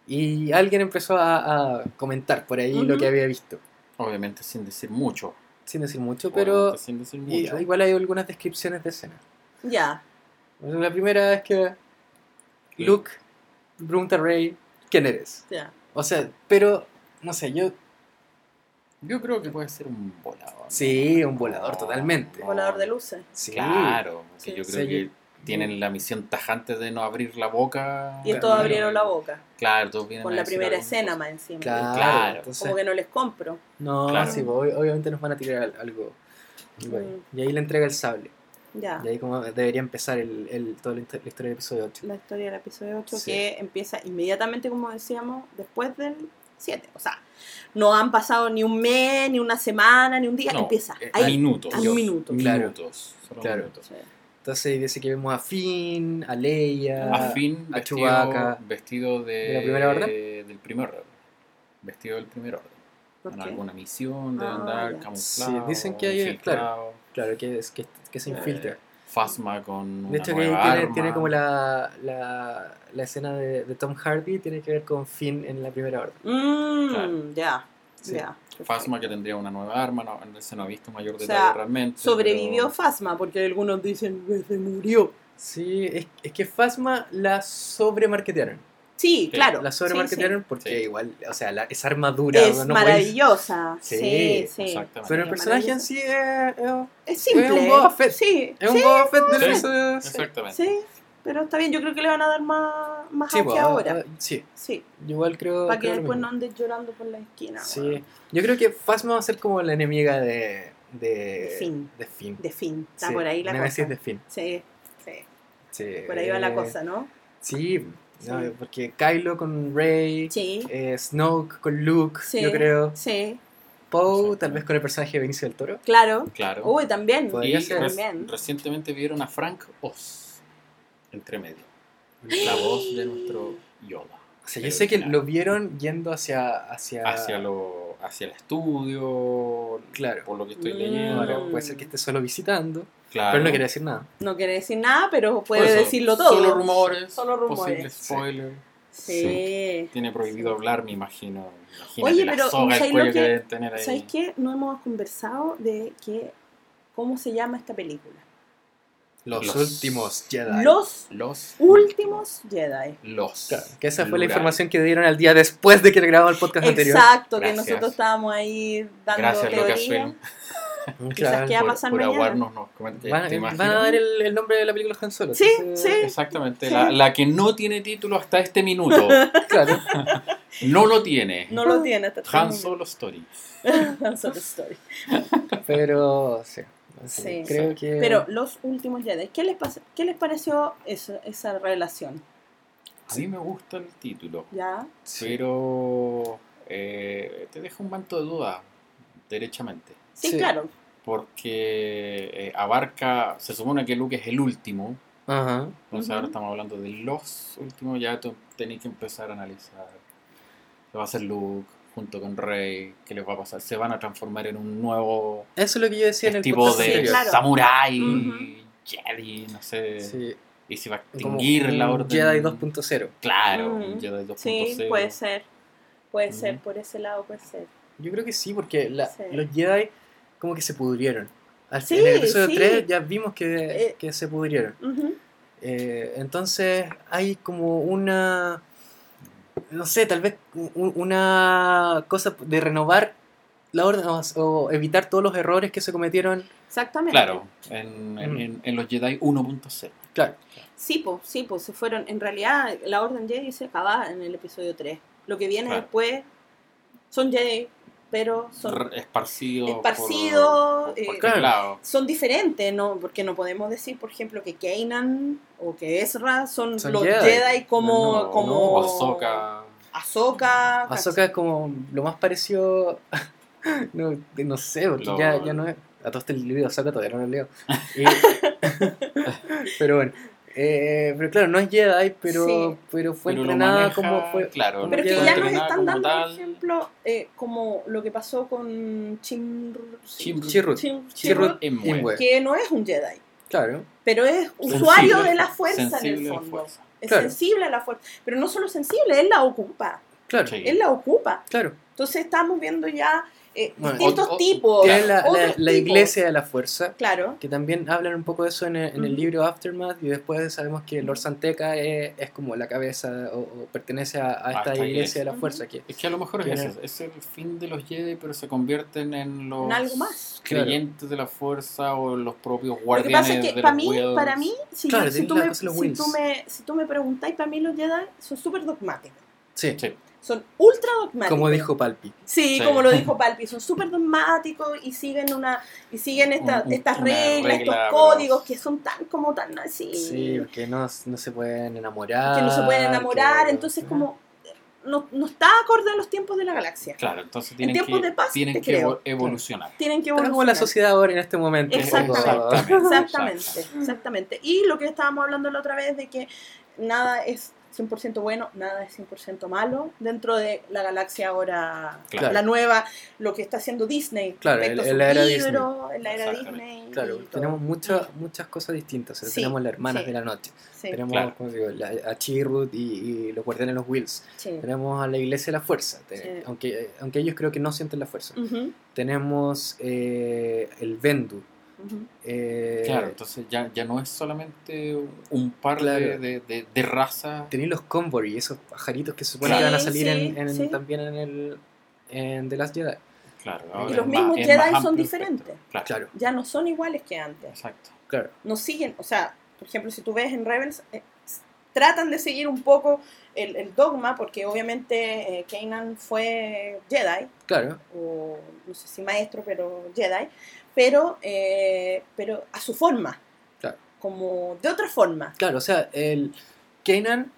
Y alguien empezó a, a comentar por ahí lo Ujú. que había visto. Obviamente sin decir mucho. Sin decir mucho, pero sin decir y- mucho. igual hay algunas descripciones de escena. Ya. La primera es que Luke pregunta a Rey, ¿quién eres? ya. O sea, pero, no sé, yo... Yo creo que puede ser un volador. Sí, un volador, No, totalmente. no. Volador de luces. Sí, Claro, que Sí. yo creo Sí. que tienen la misión tajante de no abrir la boca. Y Claro. abrieron la boca. Claro, todos vienen Con a la primera escena más encima. Claro, Claro. entonces- Como que no les compro. No, Claro. sí, ob- obviamente nos van a tirar al- algo. Bueno, Mm. Y ahí le entrega el sable. Ya. Y ahí como debería empezar el, el, toda la, histo- la historia del episodio 8. La historia del episodio 8 Sí. que empieza inmediatamente, como decíamos, después del 7. O sea, no han pasado ni un mes, ni una semana, ni un día. No, empieza. eh, Ahí. minutos. al minuto. Claro. Minutos. Claro. minutos. Sí. Entonces dice que vemos a Finn, a Leia, A Finn a vestido, Chewbacca. vestido de, ¿De la primera orden? Del primer orden. Vestido del primer orden. ¿Por En alguna misión de Ah, andar ya. camuflado. Sí, dicen que hay- infiltrado. Claro, que, es, que, que se infiltra. Eh, Phasma con De hecho, que tiene, tiene como la, la, la escena de, de Tom Hardy, tiene que ver con Finn en la primera orden. Mm, Claro. ya. Sí. Ya. Phasma que tendría una nueva arma, no, se no ha visto mayor O detalle sea, realmente. Sobrevivió pero- Fasma, porque algunos dicen que se murió. Sí, es, es que Phasma la sobremarketearon. Sí, Sí, claro. La sí, sobremarketearon porque Sí. igual, o sea, la- esa armadura. Es no maravillosa. Sí, Sí, sí. exactamente. Pero el personaje en sí es, es- Es simple. es un Boba Fett. Sí, es un sí, Boba Fett del Sí. episodio. Sí, Exactamente. sí, pero está bien. Yo creo que le van a dar más, más Sí, ahora. ah, sí, Sí, yo igual creo. para que creo después no andes llorando por la esquina. Sí, yo creo que Phasma va a ser como la enemiga de. De, De Finn. De Finn. De fin. Está Sí, por ahí la Nemesis cosa. de Finn. Sí, sí. Sí, Por ahí va la eh, cosa, ¿no? Sí, no, Sí. porque Kylo con Rey, Sí. eh, Snoke con Luke, Sí. yo creo. Sí, Poe, tal vez con el personaje de Benicio del Toro. claro. Claro. Uy, también. y Podría ser. res- También. recientemente vieron a Frank Oz entre medio. La voz de nuestro Yoda. O sea, yo sé que lo vieron yendo hacia. hacia, hacia lo hacia el estudio Claro. por lo que estoy Mm. leyendo Ahora puede ser que esté solo visitando, claro pero no quiere decir nada. No quiere decir nada, pero puede eso, decirlo todo. solo rumores Solo rumores. posibles Sí. spoilers Sí. tiene prohibido hablar me imagino Imagínate Oye, pero, ¿sabes cuello lo que, que- deben tener ahí ¿Sabes qué? No hemos conversado de que, cómo se llama esta película. Los, Los- últimos Jedi. Los los últimos Jedi. los Claro, que esa fue la información que dieron al día después de que grabamos el podcast anterior. Exacto, que Gracias. nosotros estábamos ahí dando gracias teoría. (laughs) Quizás va a por, pasar por mañana. aguarnos nos comenta- Van, ¿te van imaginas? a dar el, el nombre de la película Han Solo. Sí, entonces- sí. exactamente Sí. la, la que no tiene título hasta este minuto (laughs) Claro. (laughs) no lo tiene No lo tiene hasta este Han. Solo Story Han Solo Story. Pero sí. Sí. creo que. Pero los últimos Jedi, ¿qué les, qué les pareció eso, esa relación? a mí me gusta el título ¿Ya? Pero eh, te deja un manto de duda derechamente Sí, Sí. claro. Porque eh, abarca se supone que Luke es el último Ajá. entonces ahora estamos hablando de los últimos ya tenéis que empezar a analizar qué va a hacer Luke junto con Rey qué les va a pasar se van a transformar en un nuevo Eso es lo que yo decía en el tipo de Sí, claro. samurai. Jedi no sé Sí, y si va a extinguir la orden Jedi 2.0. claro Mm. Jedi 2.0 Sí, puede ser. Puede ser, por ese lado puede ser. Yo creo que sí, porque la- Sí. los Jedi como que se pudrieron. Al Sí, en el episodio sí. 3 ya vimos que, Eh. que se pudrieron. Eh, entonces hay como una, no sé, tal vez una cosa de renovar la orden o, o evitar todos los errores que se cometieron. Exactamente. Claro, en, en, Mm. en- en los Jedi 1.0. Claro, Sí, pues, sí, pues se fueron. En realidad, la Orden Jedi se acaba en el episodio 3. Lo que viene Claro. después son Jedi, pero son, R- Esparcido. Eh, son diferentes, ¿no? Porque no podemos decir, por ejemplo, que Kanan o que Ezra son, Son los Jedi. Jedi, como. No, como o Ahsoka. Ahsoka, Ahsoka es como lo más parecido, (laughs) no, no sé, porque Lo- ya, ya no es, a todo este libro de Ahsoka todavía no lo leo. Y- (laughs) pero bueno, eh, pero claro, no es Jedi, pero, Sí. pero fue pero entrenada maneja, como fue. Claro, como Pero que ya nos están dando, por ejemplo, eh, como lo que pasó con Chim... Chim- Chirrut. Chirrut Chirrut, Imwe. Imwe. que no es un Jedi, Claro, pero es Sensible, usuario de la fuerza en sensible el fondo. Es Claro. sensible a la fuerza. Pero no solo sensible, él la ocupa. claro, Sí. Él la ocupa. claro. Entonces estamos viendo ya eh, Bueno, distintos o- o- tipos. Tienen la, la- la iglesia de la fuerza, Claro. que también hablan un poco de eso en el, en el libro Aftermath, y después sabemos que Lord Santeca es, es como la cabeza o, o pertenece a, a esta, iglesia, iglesia. de la fuerza. Que, Es que a lo mejor es Tiene- eso, es el fin de los Jedi, pero se convierten en los En algo más. creyentes de la fuerza o en los propios Lo que guardianes pasa es que de para los mí, para mí, si, yo- Claro, si tenés tú me, si, tú me, si tú me preguntáis, para mí los Jedi son súper dogmáticos. sí, Sí, Son ultra dogmáticos. como dijo Palpi. Sí, Sí. como lo dijo (laughs) Palpi, son súper dogmáticos y siguen una y siguen esta- Un- un- estas reglas, regla, estos pero- códigos que son tan como tan así. Sí, que no, no se pueden enamorar. que no se pueden enamorar, que- entonces como no, no está acorde a los tiempos de la galaxia. claro, entonces tienen tiempos que, de paz, tienen que creo. evo- evolucionar. Tienen que Está como la evolucionar. sociedad ahora en este momento. Exactamente. Exactamente, Exactamente. exactamente. Y lo que estábamos hablando la otra vez de que nada es 100% bueno, nada es 100% malo dentro de la galaxia ahora, Claro. la nueva, lo que está haciendo Disney. Claro, sus era libros, en la era. Disney. Claro, tenemos muchas muchas cosas distintas. o sea, Sí, tenemos las hermanas sí. de la noche. Sí, Tenemos Claro. como digo, la- a Chirrut y, y los guardianes de los Wills. sí. Tenemos a la iglesia de la fuerza. te- Sí. aunque, aunque ellos creo que no sienten la fuerza. Tenemos eh, el Vendu. Ujú. eh, Claro, entonces ya, ya no es solamente un par Claro. de, de, de, de raza. Tenéis los Convory, esos pajaritos que se supone Sí, que van a salir sí, en, en- sí. también en el en The Last Jedi. Claro, Y los mismos más- Jedi son diferentes. Claro, Claro, Ya no son iguales que antes. exacto. claro. no siguen, o sea, por ejemplo, si tú ves en Rebels, eh, tratan de seguir un poco el, el dogma, porque obviamente eh, Kanan fue Jedi, Claro, o no sé si maestro, pero Jedi, pero, eh, pero a su forma, Claro. como de otra forma. claro, o sea, el Kanan,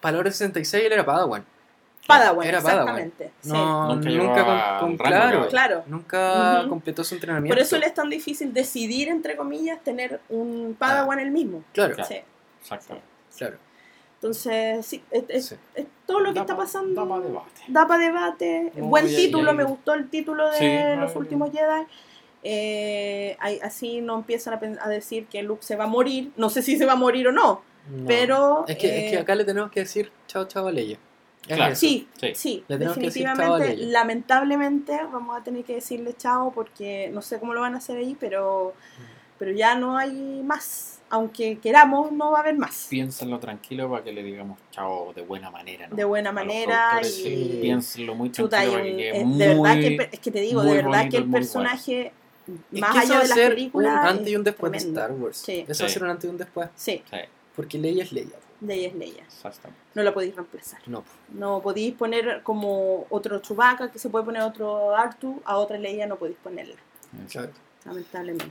para la hora 66 él era Padawan. Padawan, Era Padawan. exactamente. sí. No, Nunca con, con- claro, claro. Nunca completó su entrenamiento. Por eso le es tan difícil decidir, entre comillas, tener un Padawan el mismo. Claro, Claro. Sí. Claro. Entonces, sí, es, es- Sí. es todo lo que Da está pa- pasando. da debate. da para debate. Muy Buen bien, título, me gustó el título de Sí, Los Últimos Jedi. Eh, así no empiezan a, a decir que Luke se va a morir. No sé si se va a morir o no, No. pero. Es que, es que eh, acá le tenemos que decir chao, chao a Leia. Es Claro. Sí, Sí. sí, definitivamente, lamentablemente vamos a tener que decirle chao porque no sé cómo lo van a hacer ahí, pero, pero ya no hay más. Aunque queramos, no va a haber más. Piénsenlo tranquilo para que le digamos chao de buena manera. ¿no? De buena manera y- Piénsenlo muy Chuta, tranquilo hay para que es quede de muy... verdad que es que te digo, de verdad bonito que el personaje, Es más allá va de a la ser película, un antes y un después de. Star Wars. Sí. Eso va a ser un antes y un después. Sí, Sí, Porque Leia es Leia. ella es Leia. exactamente. No la podéis reemplazar. No. No podéis poner como otro Chewbacca, que se puede poner otro Artu, a otra Leia no podéis ponerla, Claro. lamentablemente.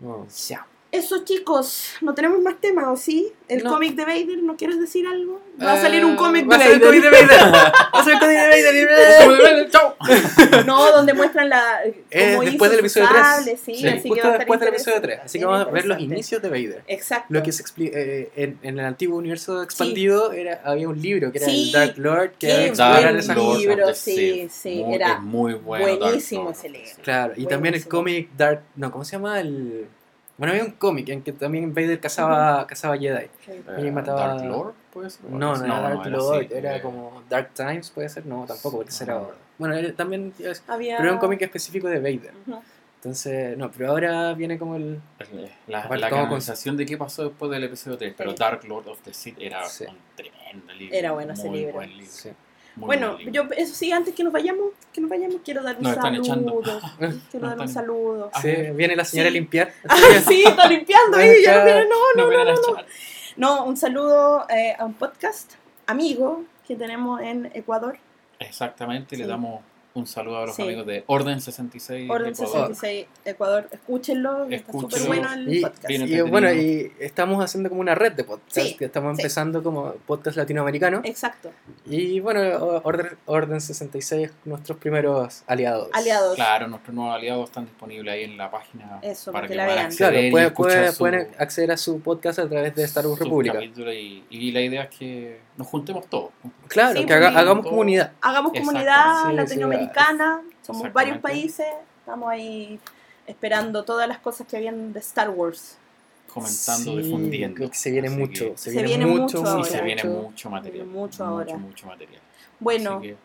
No. Ya. Eso chicos, no tenemos más temas, ¿o sí? El No. cómic de Vader, ¿no quieres decir algo? Va a salir un Eh, cómic de (laughs) va a salir Vader. un cómic de Vader. Va a salir (laughs) un cómic de Vader. ¡Chao! (laughs) No, donde muestran la. Eh, cómo después hizo del episodio 3. sable, sí, Sí, así que justo va a después del episodio interesante, 3. Así que vamos a ver los inicios de Vader. Exacto. Lo que se expli- eh, en, en el antiguo universo expandido era, había un libro que era Sí, el Dark Lord que qué era buen esas libro. cosas. sí, sí, Muy- era es muy bueno. Dark buenísimo ese libro. Claro, y también el cómic Dark. No, ¿cómo se llama? El. Bueno, había un cómic en que también Vader cazaba, cazaba Jedi. Y Eh, mataba- Dark Lord, puede ser. No, no, era Dark Lord, así, era eh, como Dark Times, puede ser, no, tampoco, porque era- no. Bueno, era- también, es- Había... pero era un cómic específico de Vader. Entonces, no, pero ahora viene como el... La, la como con- canonización de qué pasó después del episodio 3, pero Sí. Dark Lord of the Sith era Sí. un tremendo libro. Era bueno ese muy libro. Buen libro. sí. Muy Bueno, yo, eso sí, antes que nos vayamos, que nos vayamos, quiero dar un Nos están echando. (laughs) saludo. Quiero dar un saludo. Sí, viene la señora Sí. a limpiar. (laughs) Ah, sí, está limpiando ahí, ya no viene, no, no, no, no, un saludo eh, a un podcast amigo que tenemos en Ecuador, Exactamente, le Sí. damos un saludo a los Sí. amigos de Orden 66. Orden Ecuador. 66 Ecuador. Escúchenlo, está súper Escúchenlo. bueno el Y- podcast. Bien Y bueno, y estamos haciendo como una red de podcasts, Sí, que estamos sí. empezando como podcast latinoamericano. Exacto, Y bueno, Orden, Orden 66 nuestros primeros aliados. aliados. Claro, nuestros nuevos aliados están disponibles ahí en la página Eso, para que que la puedan vean. acceder Claro, pueden, su- acceder a su podcast a través de Star Wars República. y, y la idea es que nos juntemos todos. Claro, Sí, que haga- porque- hagamos comunidad. Hagamos Exacto. comunidad Sí, sí, latinoamericana, somos varios países, estamos ahí esperando todas las cosas que habían de Star Wars. comentando, Sí, difundiendo. creo que se viene Así mucho. que- Se, Se viene, viene mucho, mucho mucho, Sí, se viene mucho. mucho material. Mucho ahora. Mucho, mucho material. Bueno, que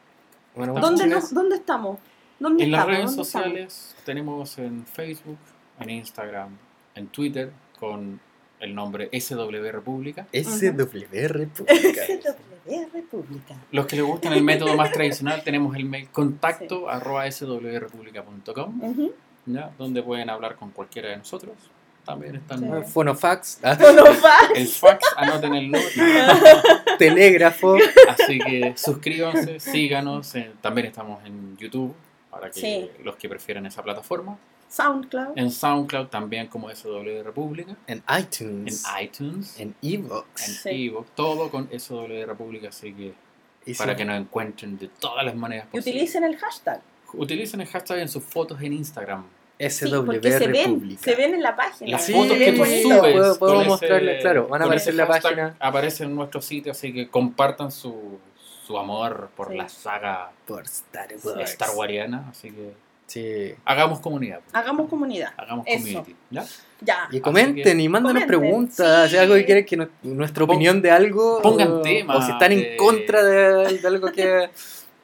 ¿Dónde, nos-. ¿Dónde estamos? ¿Dónde En las estamos? redes ¿Dónde estamos? sociales tenemos en Facebook, en Instagram, en Twitter con el nombre SW República. SW República. (laughs) SW República. Los que les gustan el método más tradicional tenemos el mail contacto arroba swrepublica.com, Ujú. ¿ya? donde pueden hablar con cualquiera de nosotros. También están Sí. Fonofax, ah, va. el fax, anoten el número. (laughs) telégrafo. Así que suscríbanse, síganos. eh, también estamos en YouTube, para que Sí. los que prefieran esa plataforma. SoundCloud. En SoundCloud también como SW República. En En iTunes. iTunes. En Evox. En Sí. Evox, todo con SW República, así que Y para que nos encuentren de todas las maneras Y posibles. utilicen el hashtag. Utilicen el hashtag en sus fotos en Instagram. Sí, SW porque se ven, República. se ven en la página. Las Sí, fotos que tú subes. Puedo- puedo con ese- mostrarle, claro, van a aparecer en la página. Aparece en nuestro sitio, así que compartan su, su amor por Sí. la saga Por Star Sí. Wars. Star Wariana. Así que Sí. hagamos comunidad. Hagamos comunidad. Hagamos Eso. community. ¿ya? Ya. Y comenten y mándanos comenten, preguntas, si sí. algo que quieren que no- nuestra Pon- opinión de algo pongan o, temas o si están de- en contra de, de algo que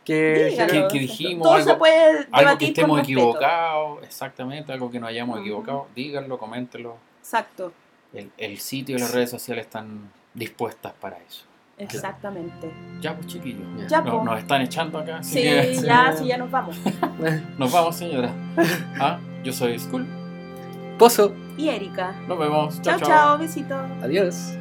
que que- que dijimos Todo algo- se puede Algo que estemos equivocados, exactamente, algo que nos hayamos equivocado, díganlo, coméntenlo. Exacto. El, el sitio y las redes sociales están dispuestas para eso. Exactamente. Ya, pues chiquillos. Ya. No- po. nos están echando acá, así Sí, que ya, (laughs) sí, ya nos vamos. (laughs) nos vamos, señora. Ah, yo soy Skull. Pozo. Y Erika. Nos vemos. Chao, chao, besitos. Adiós.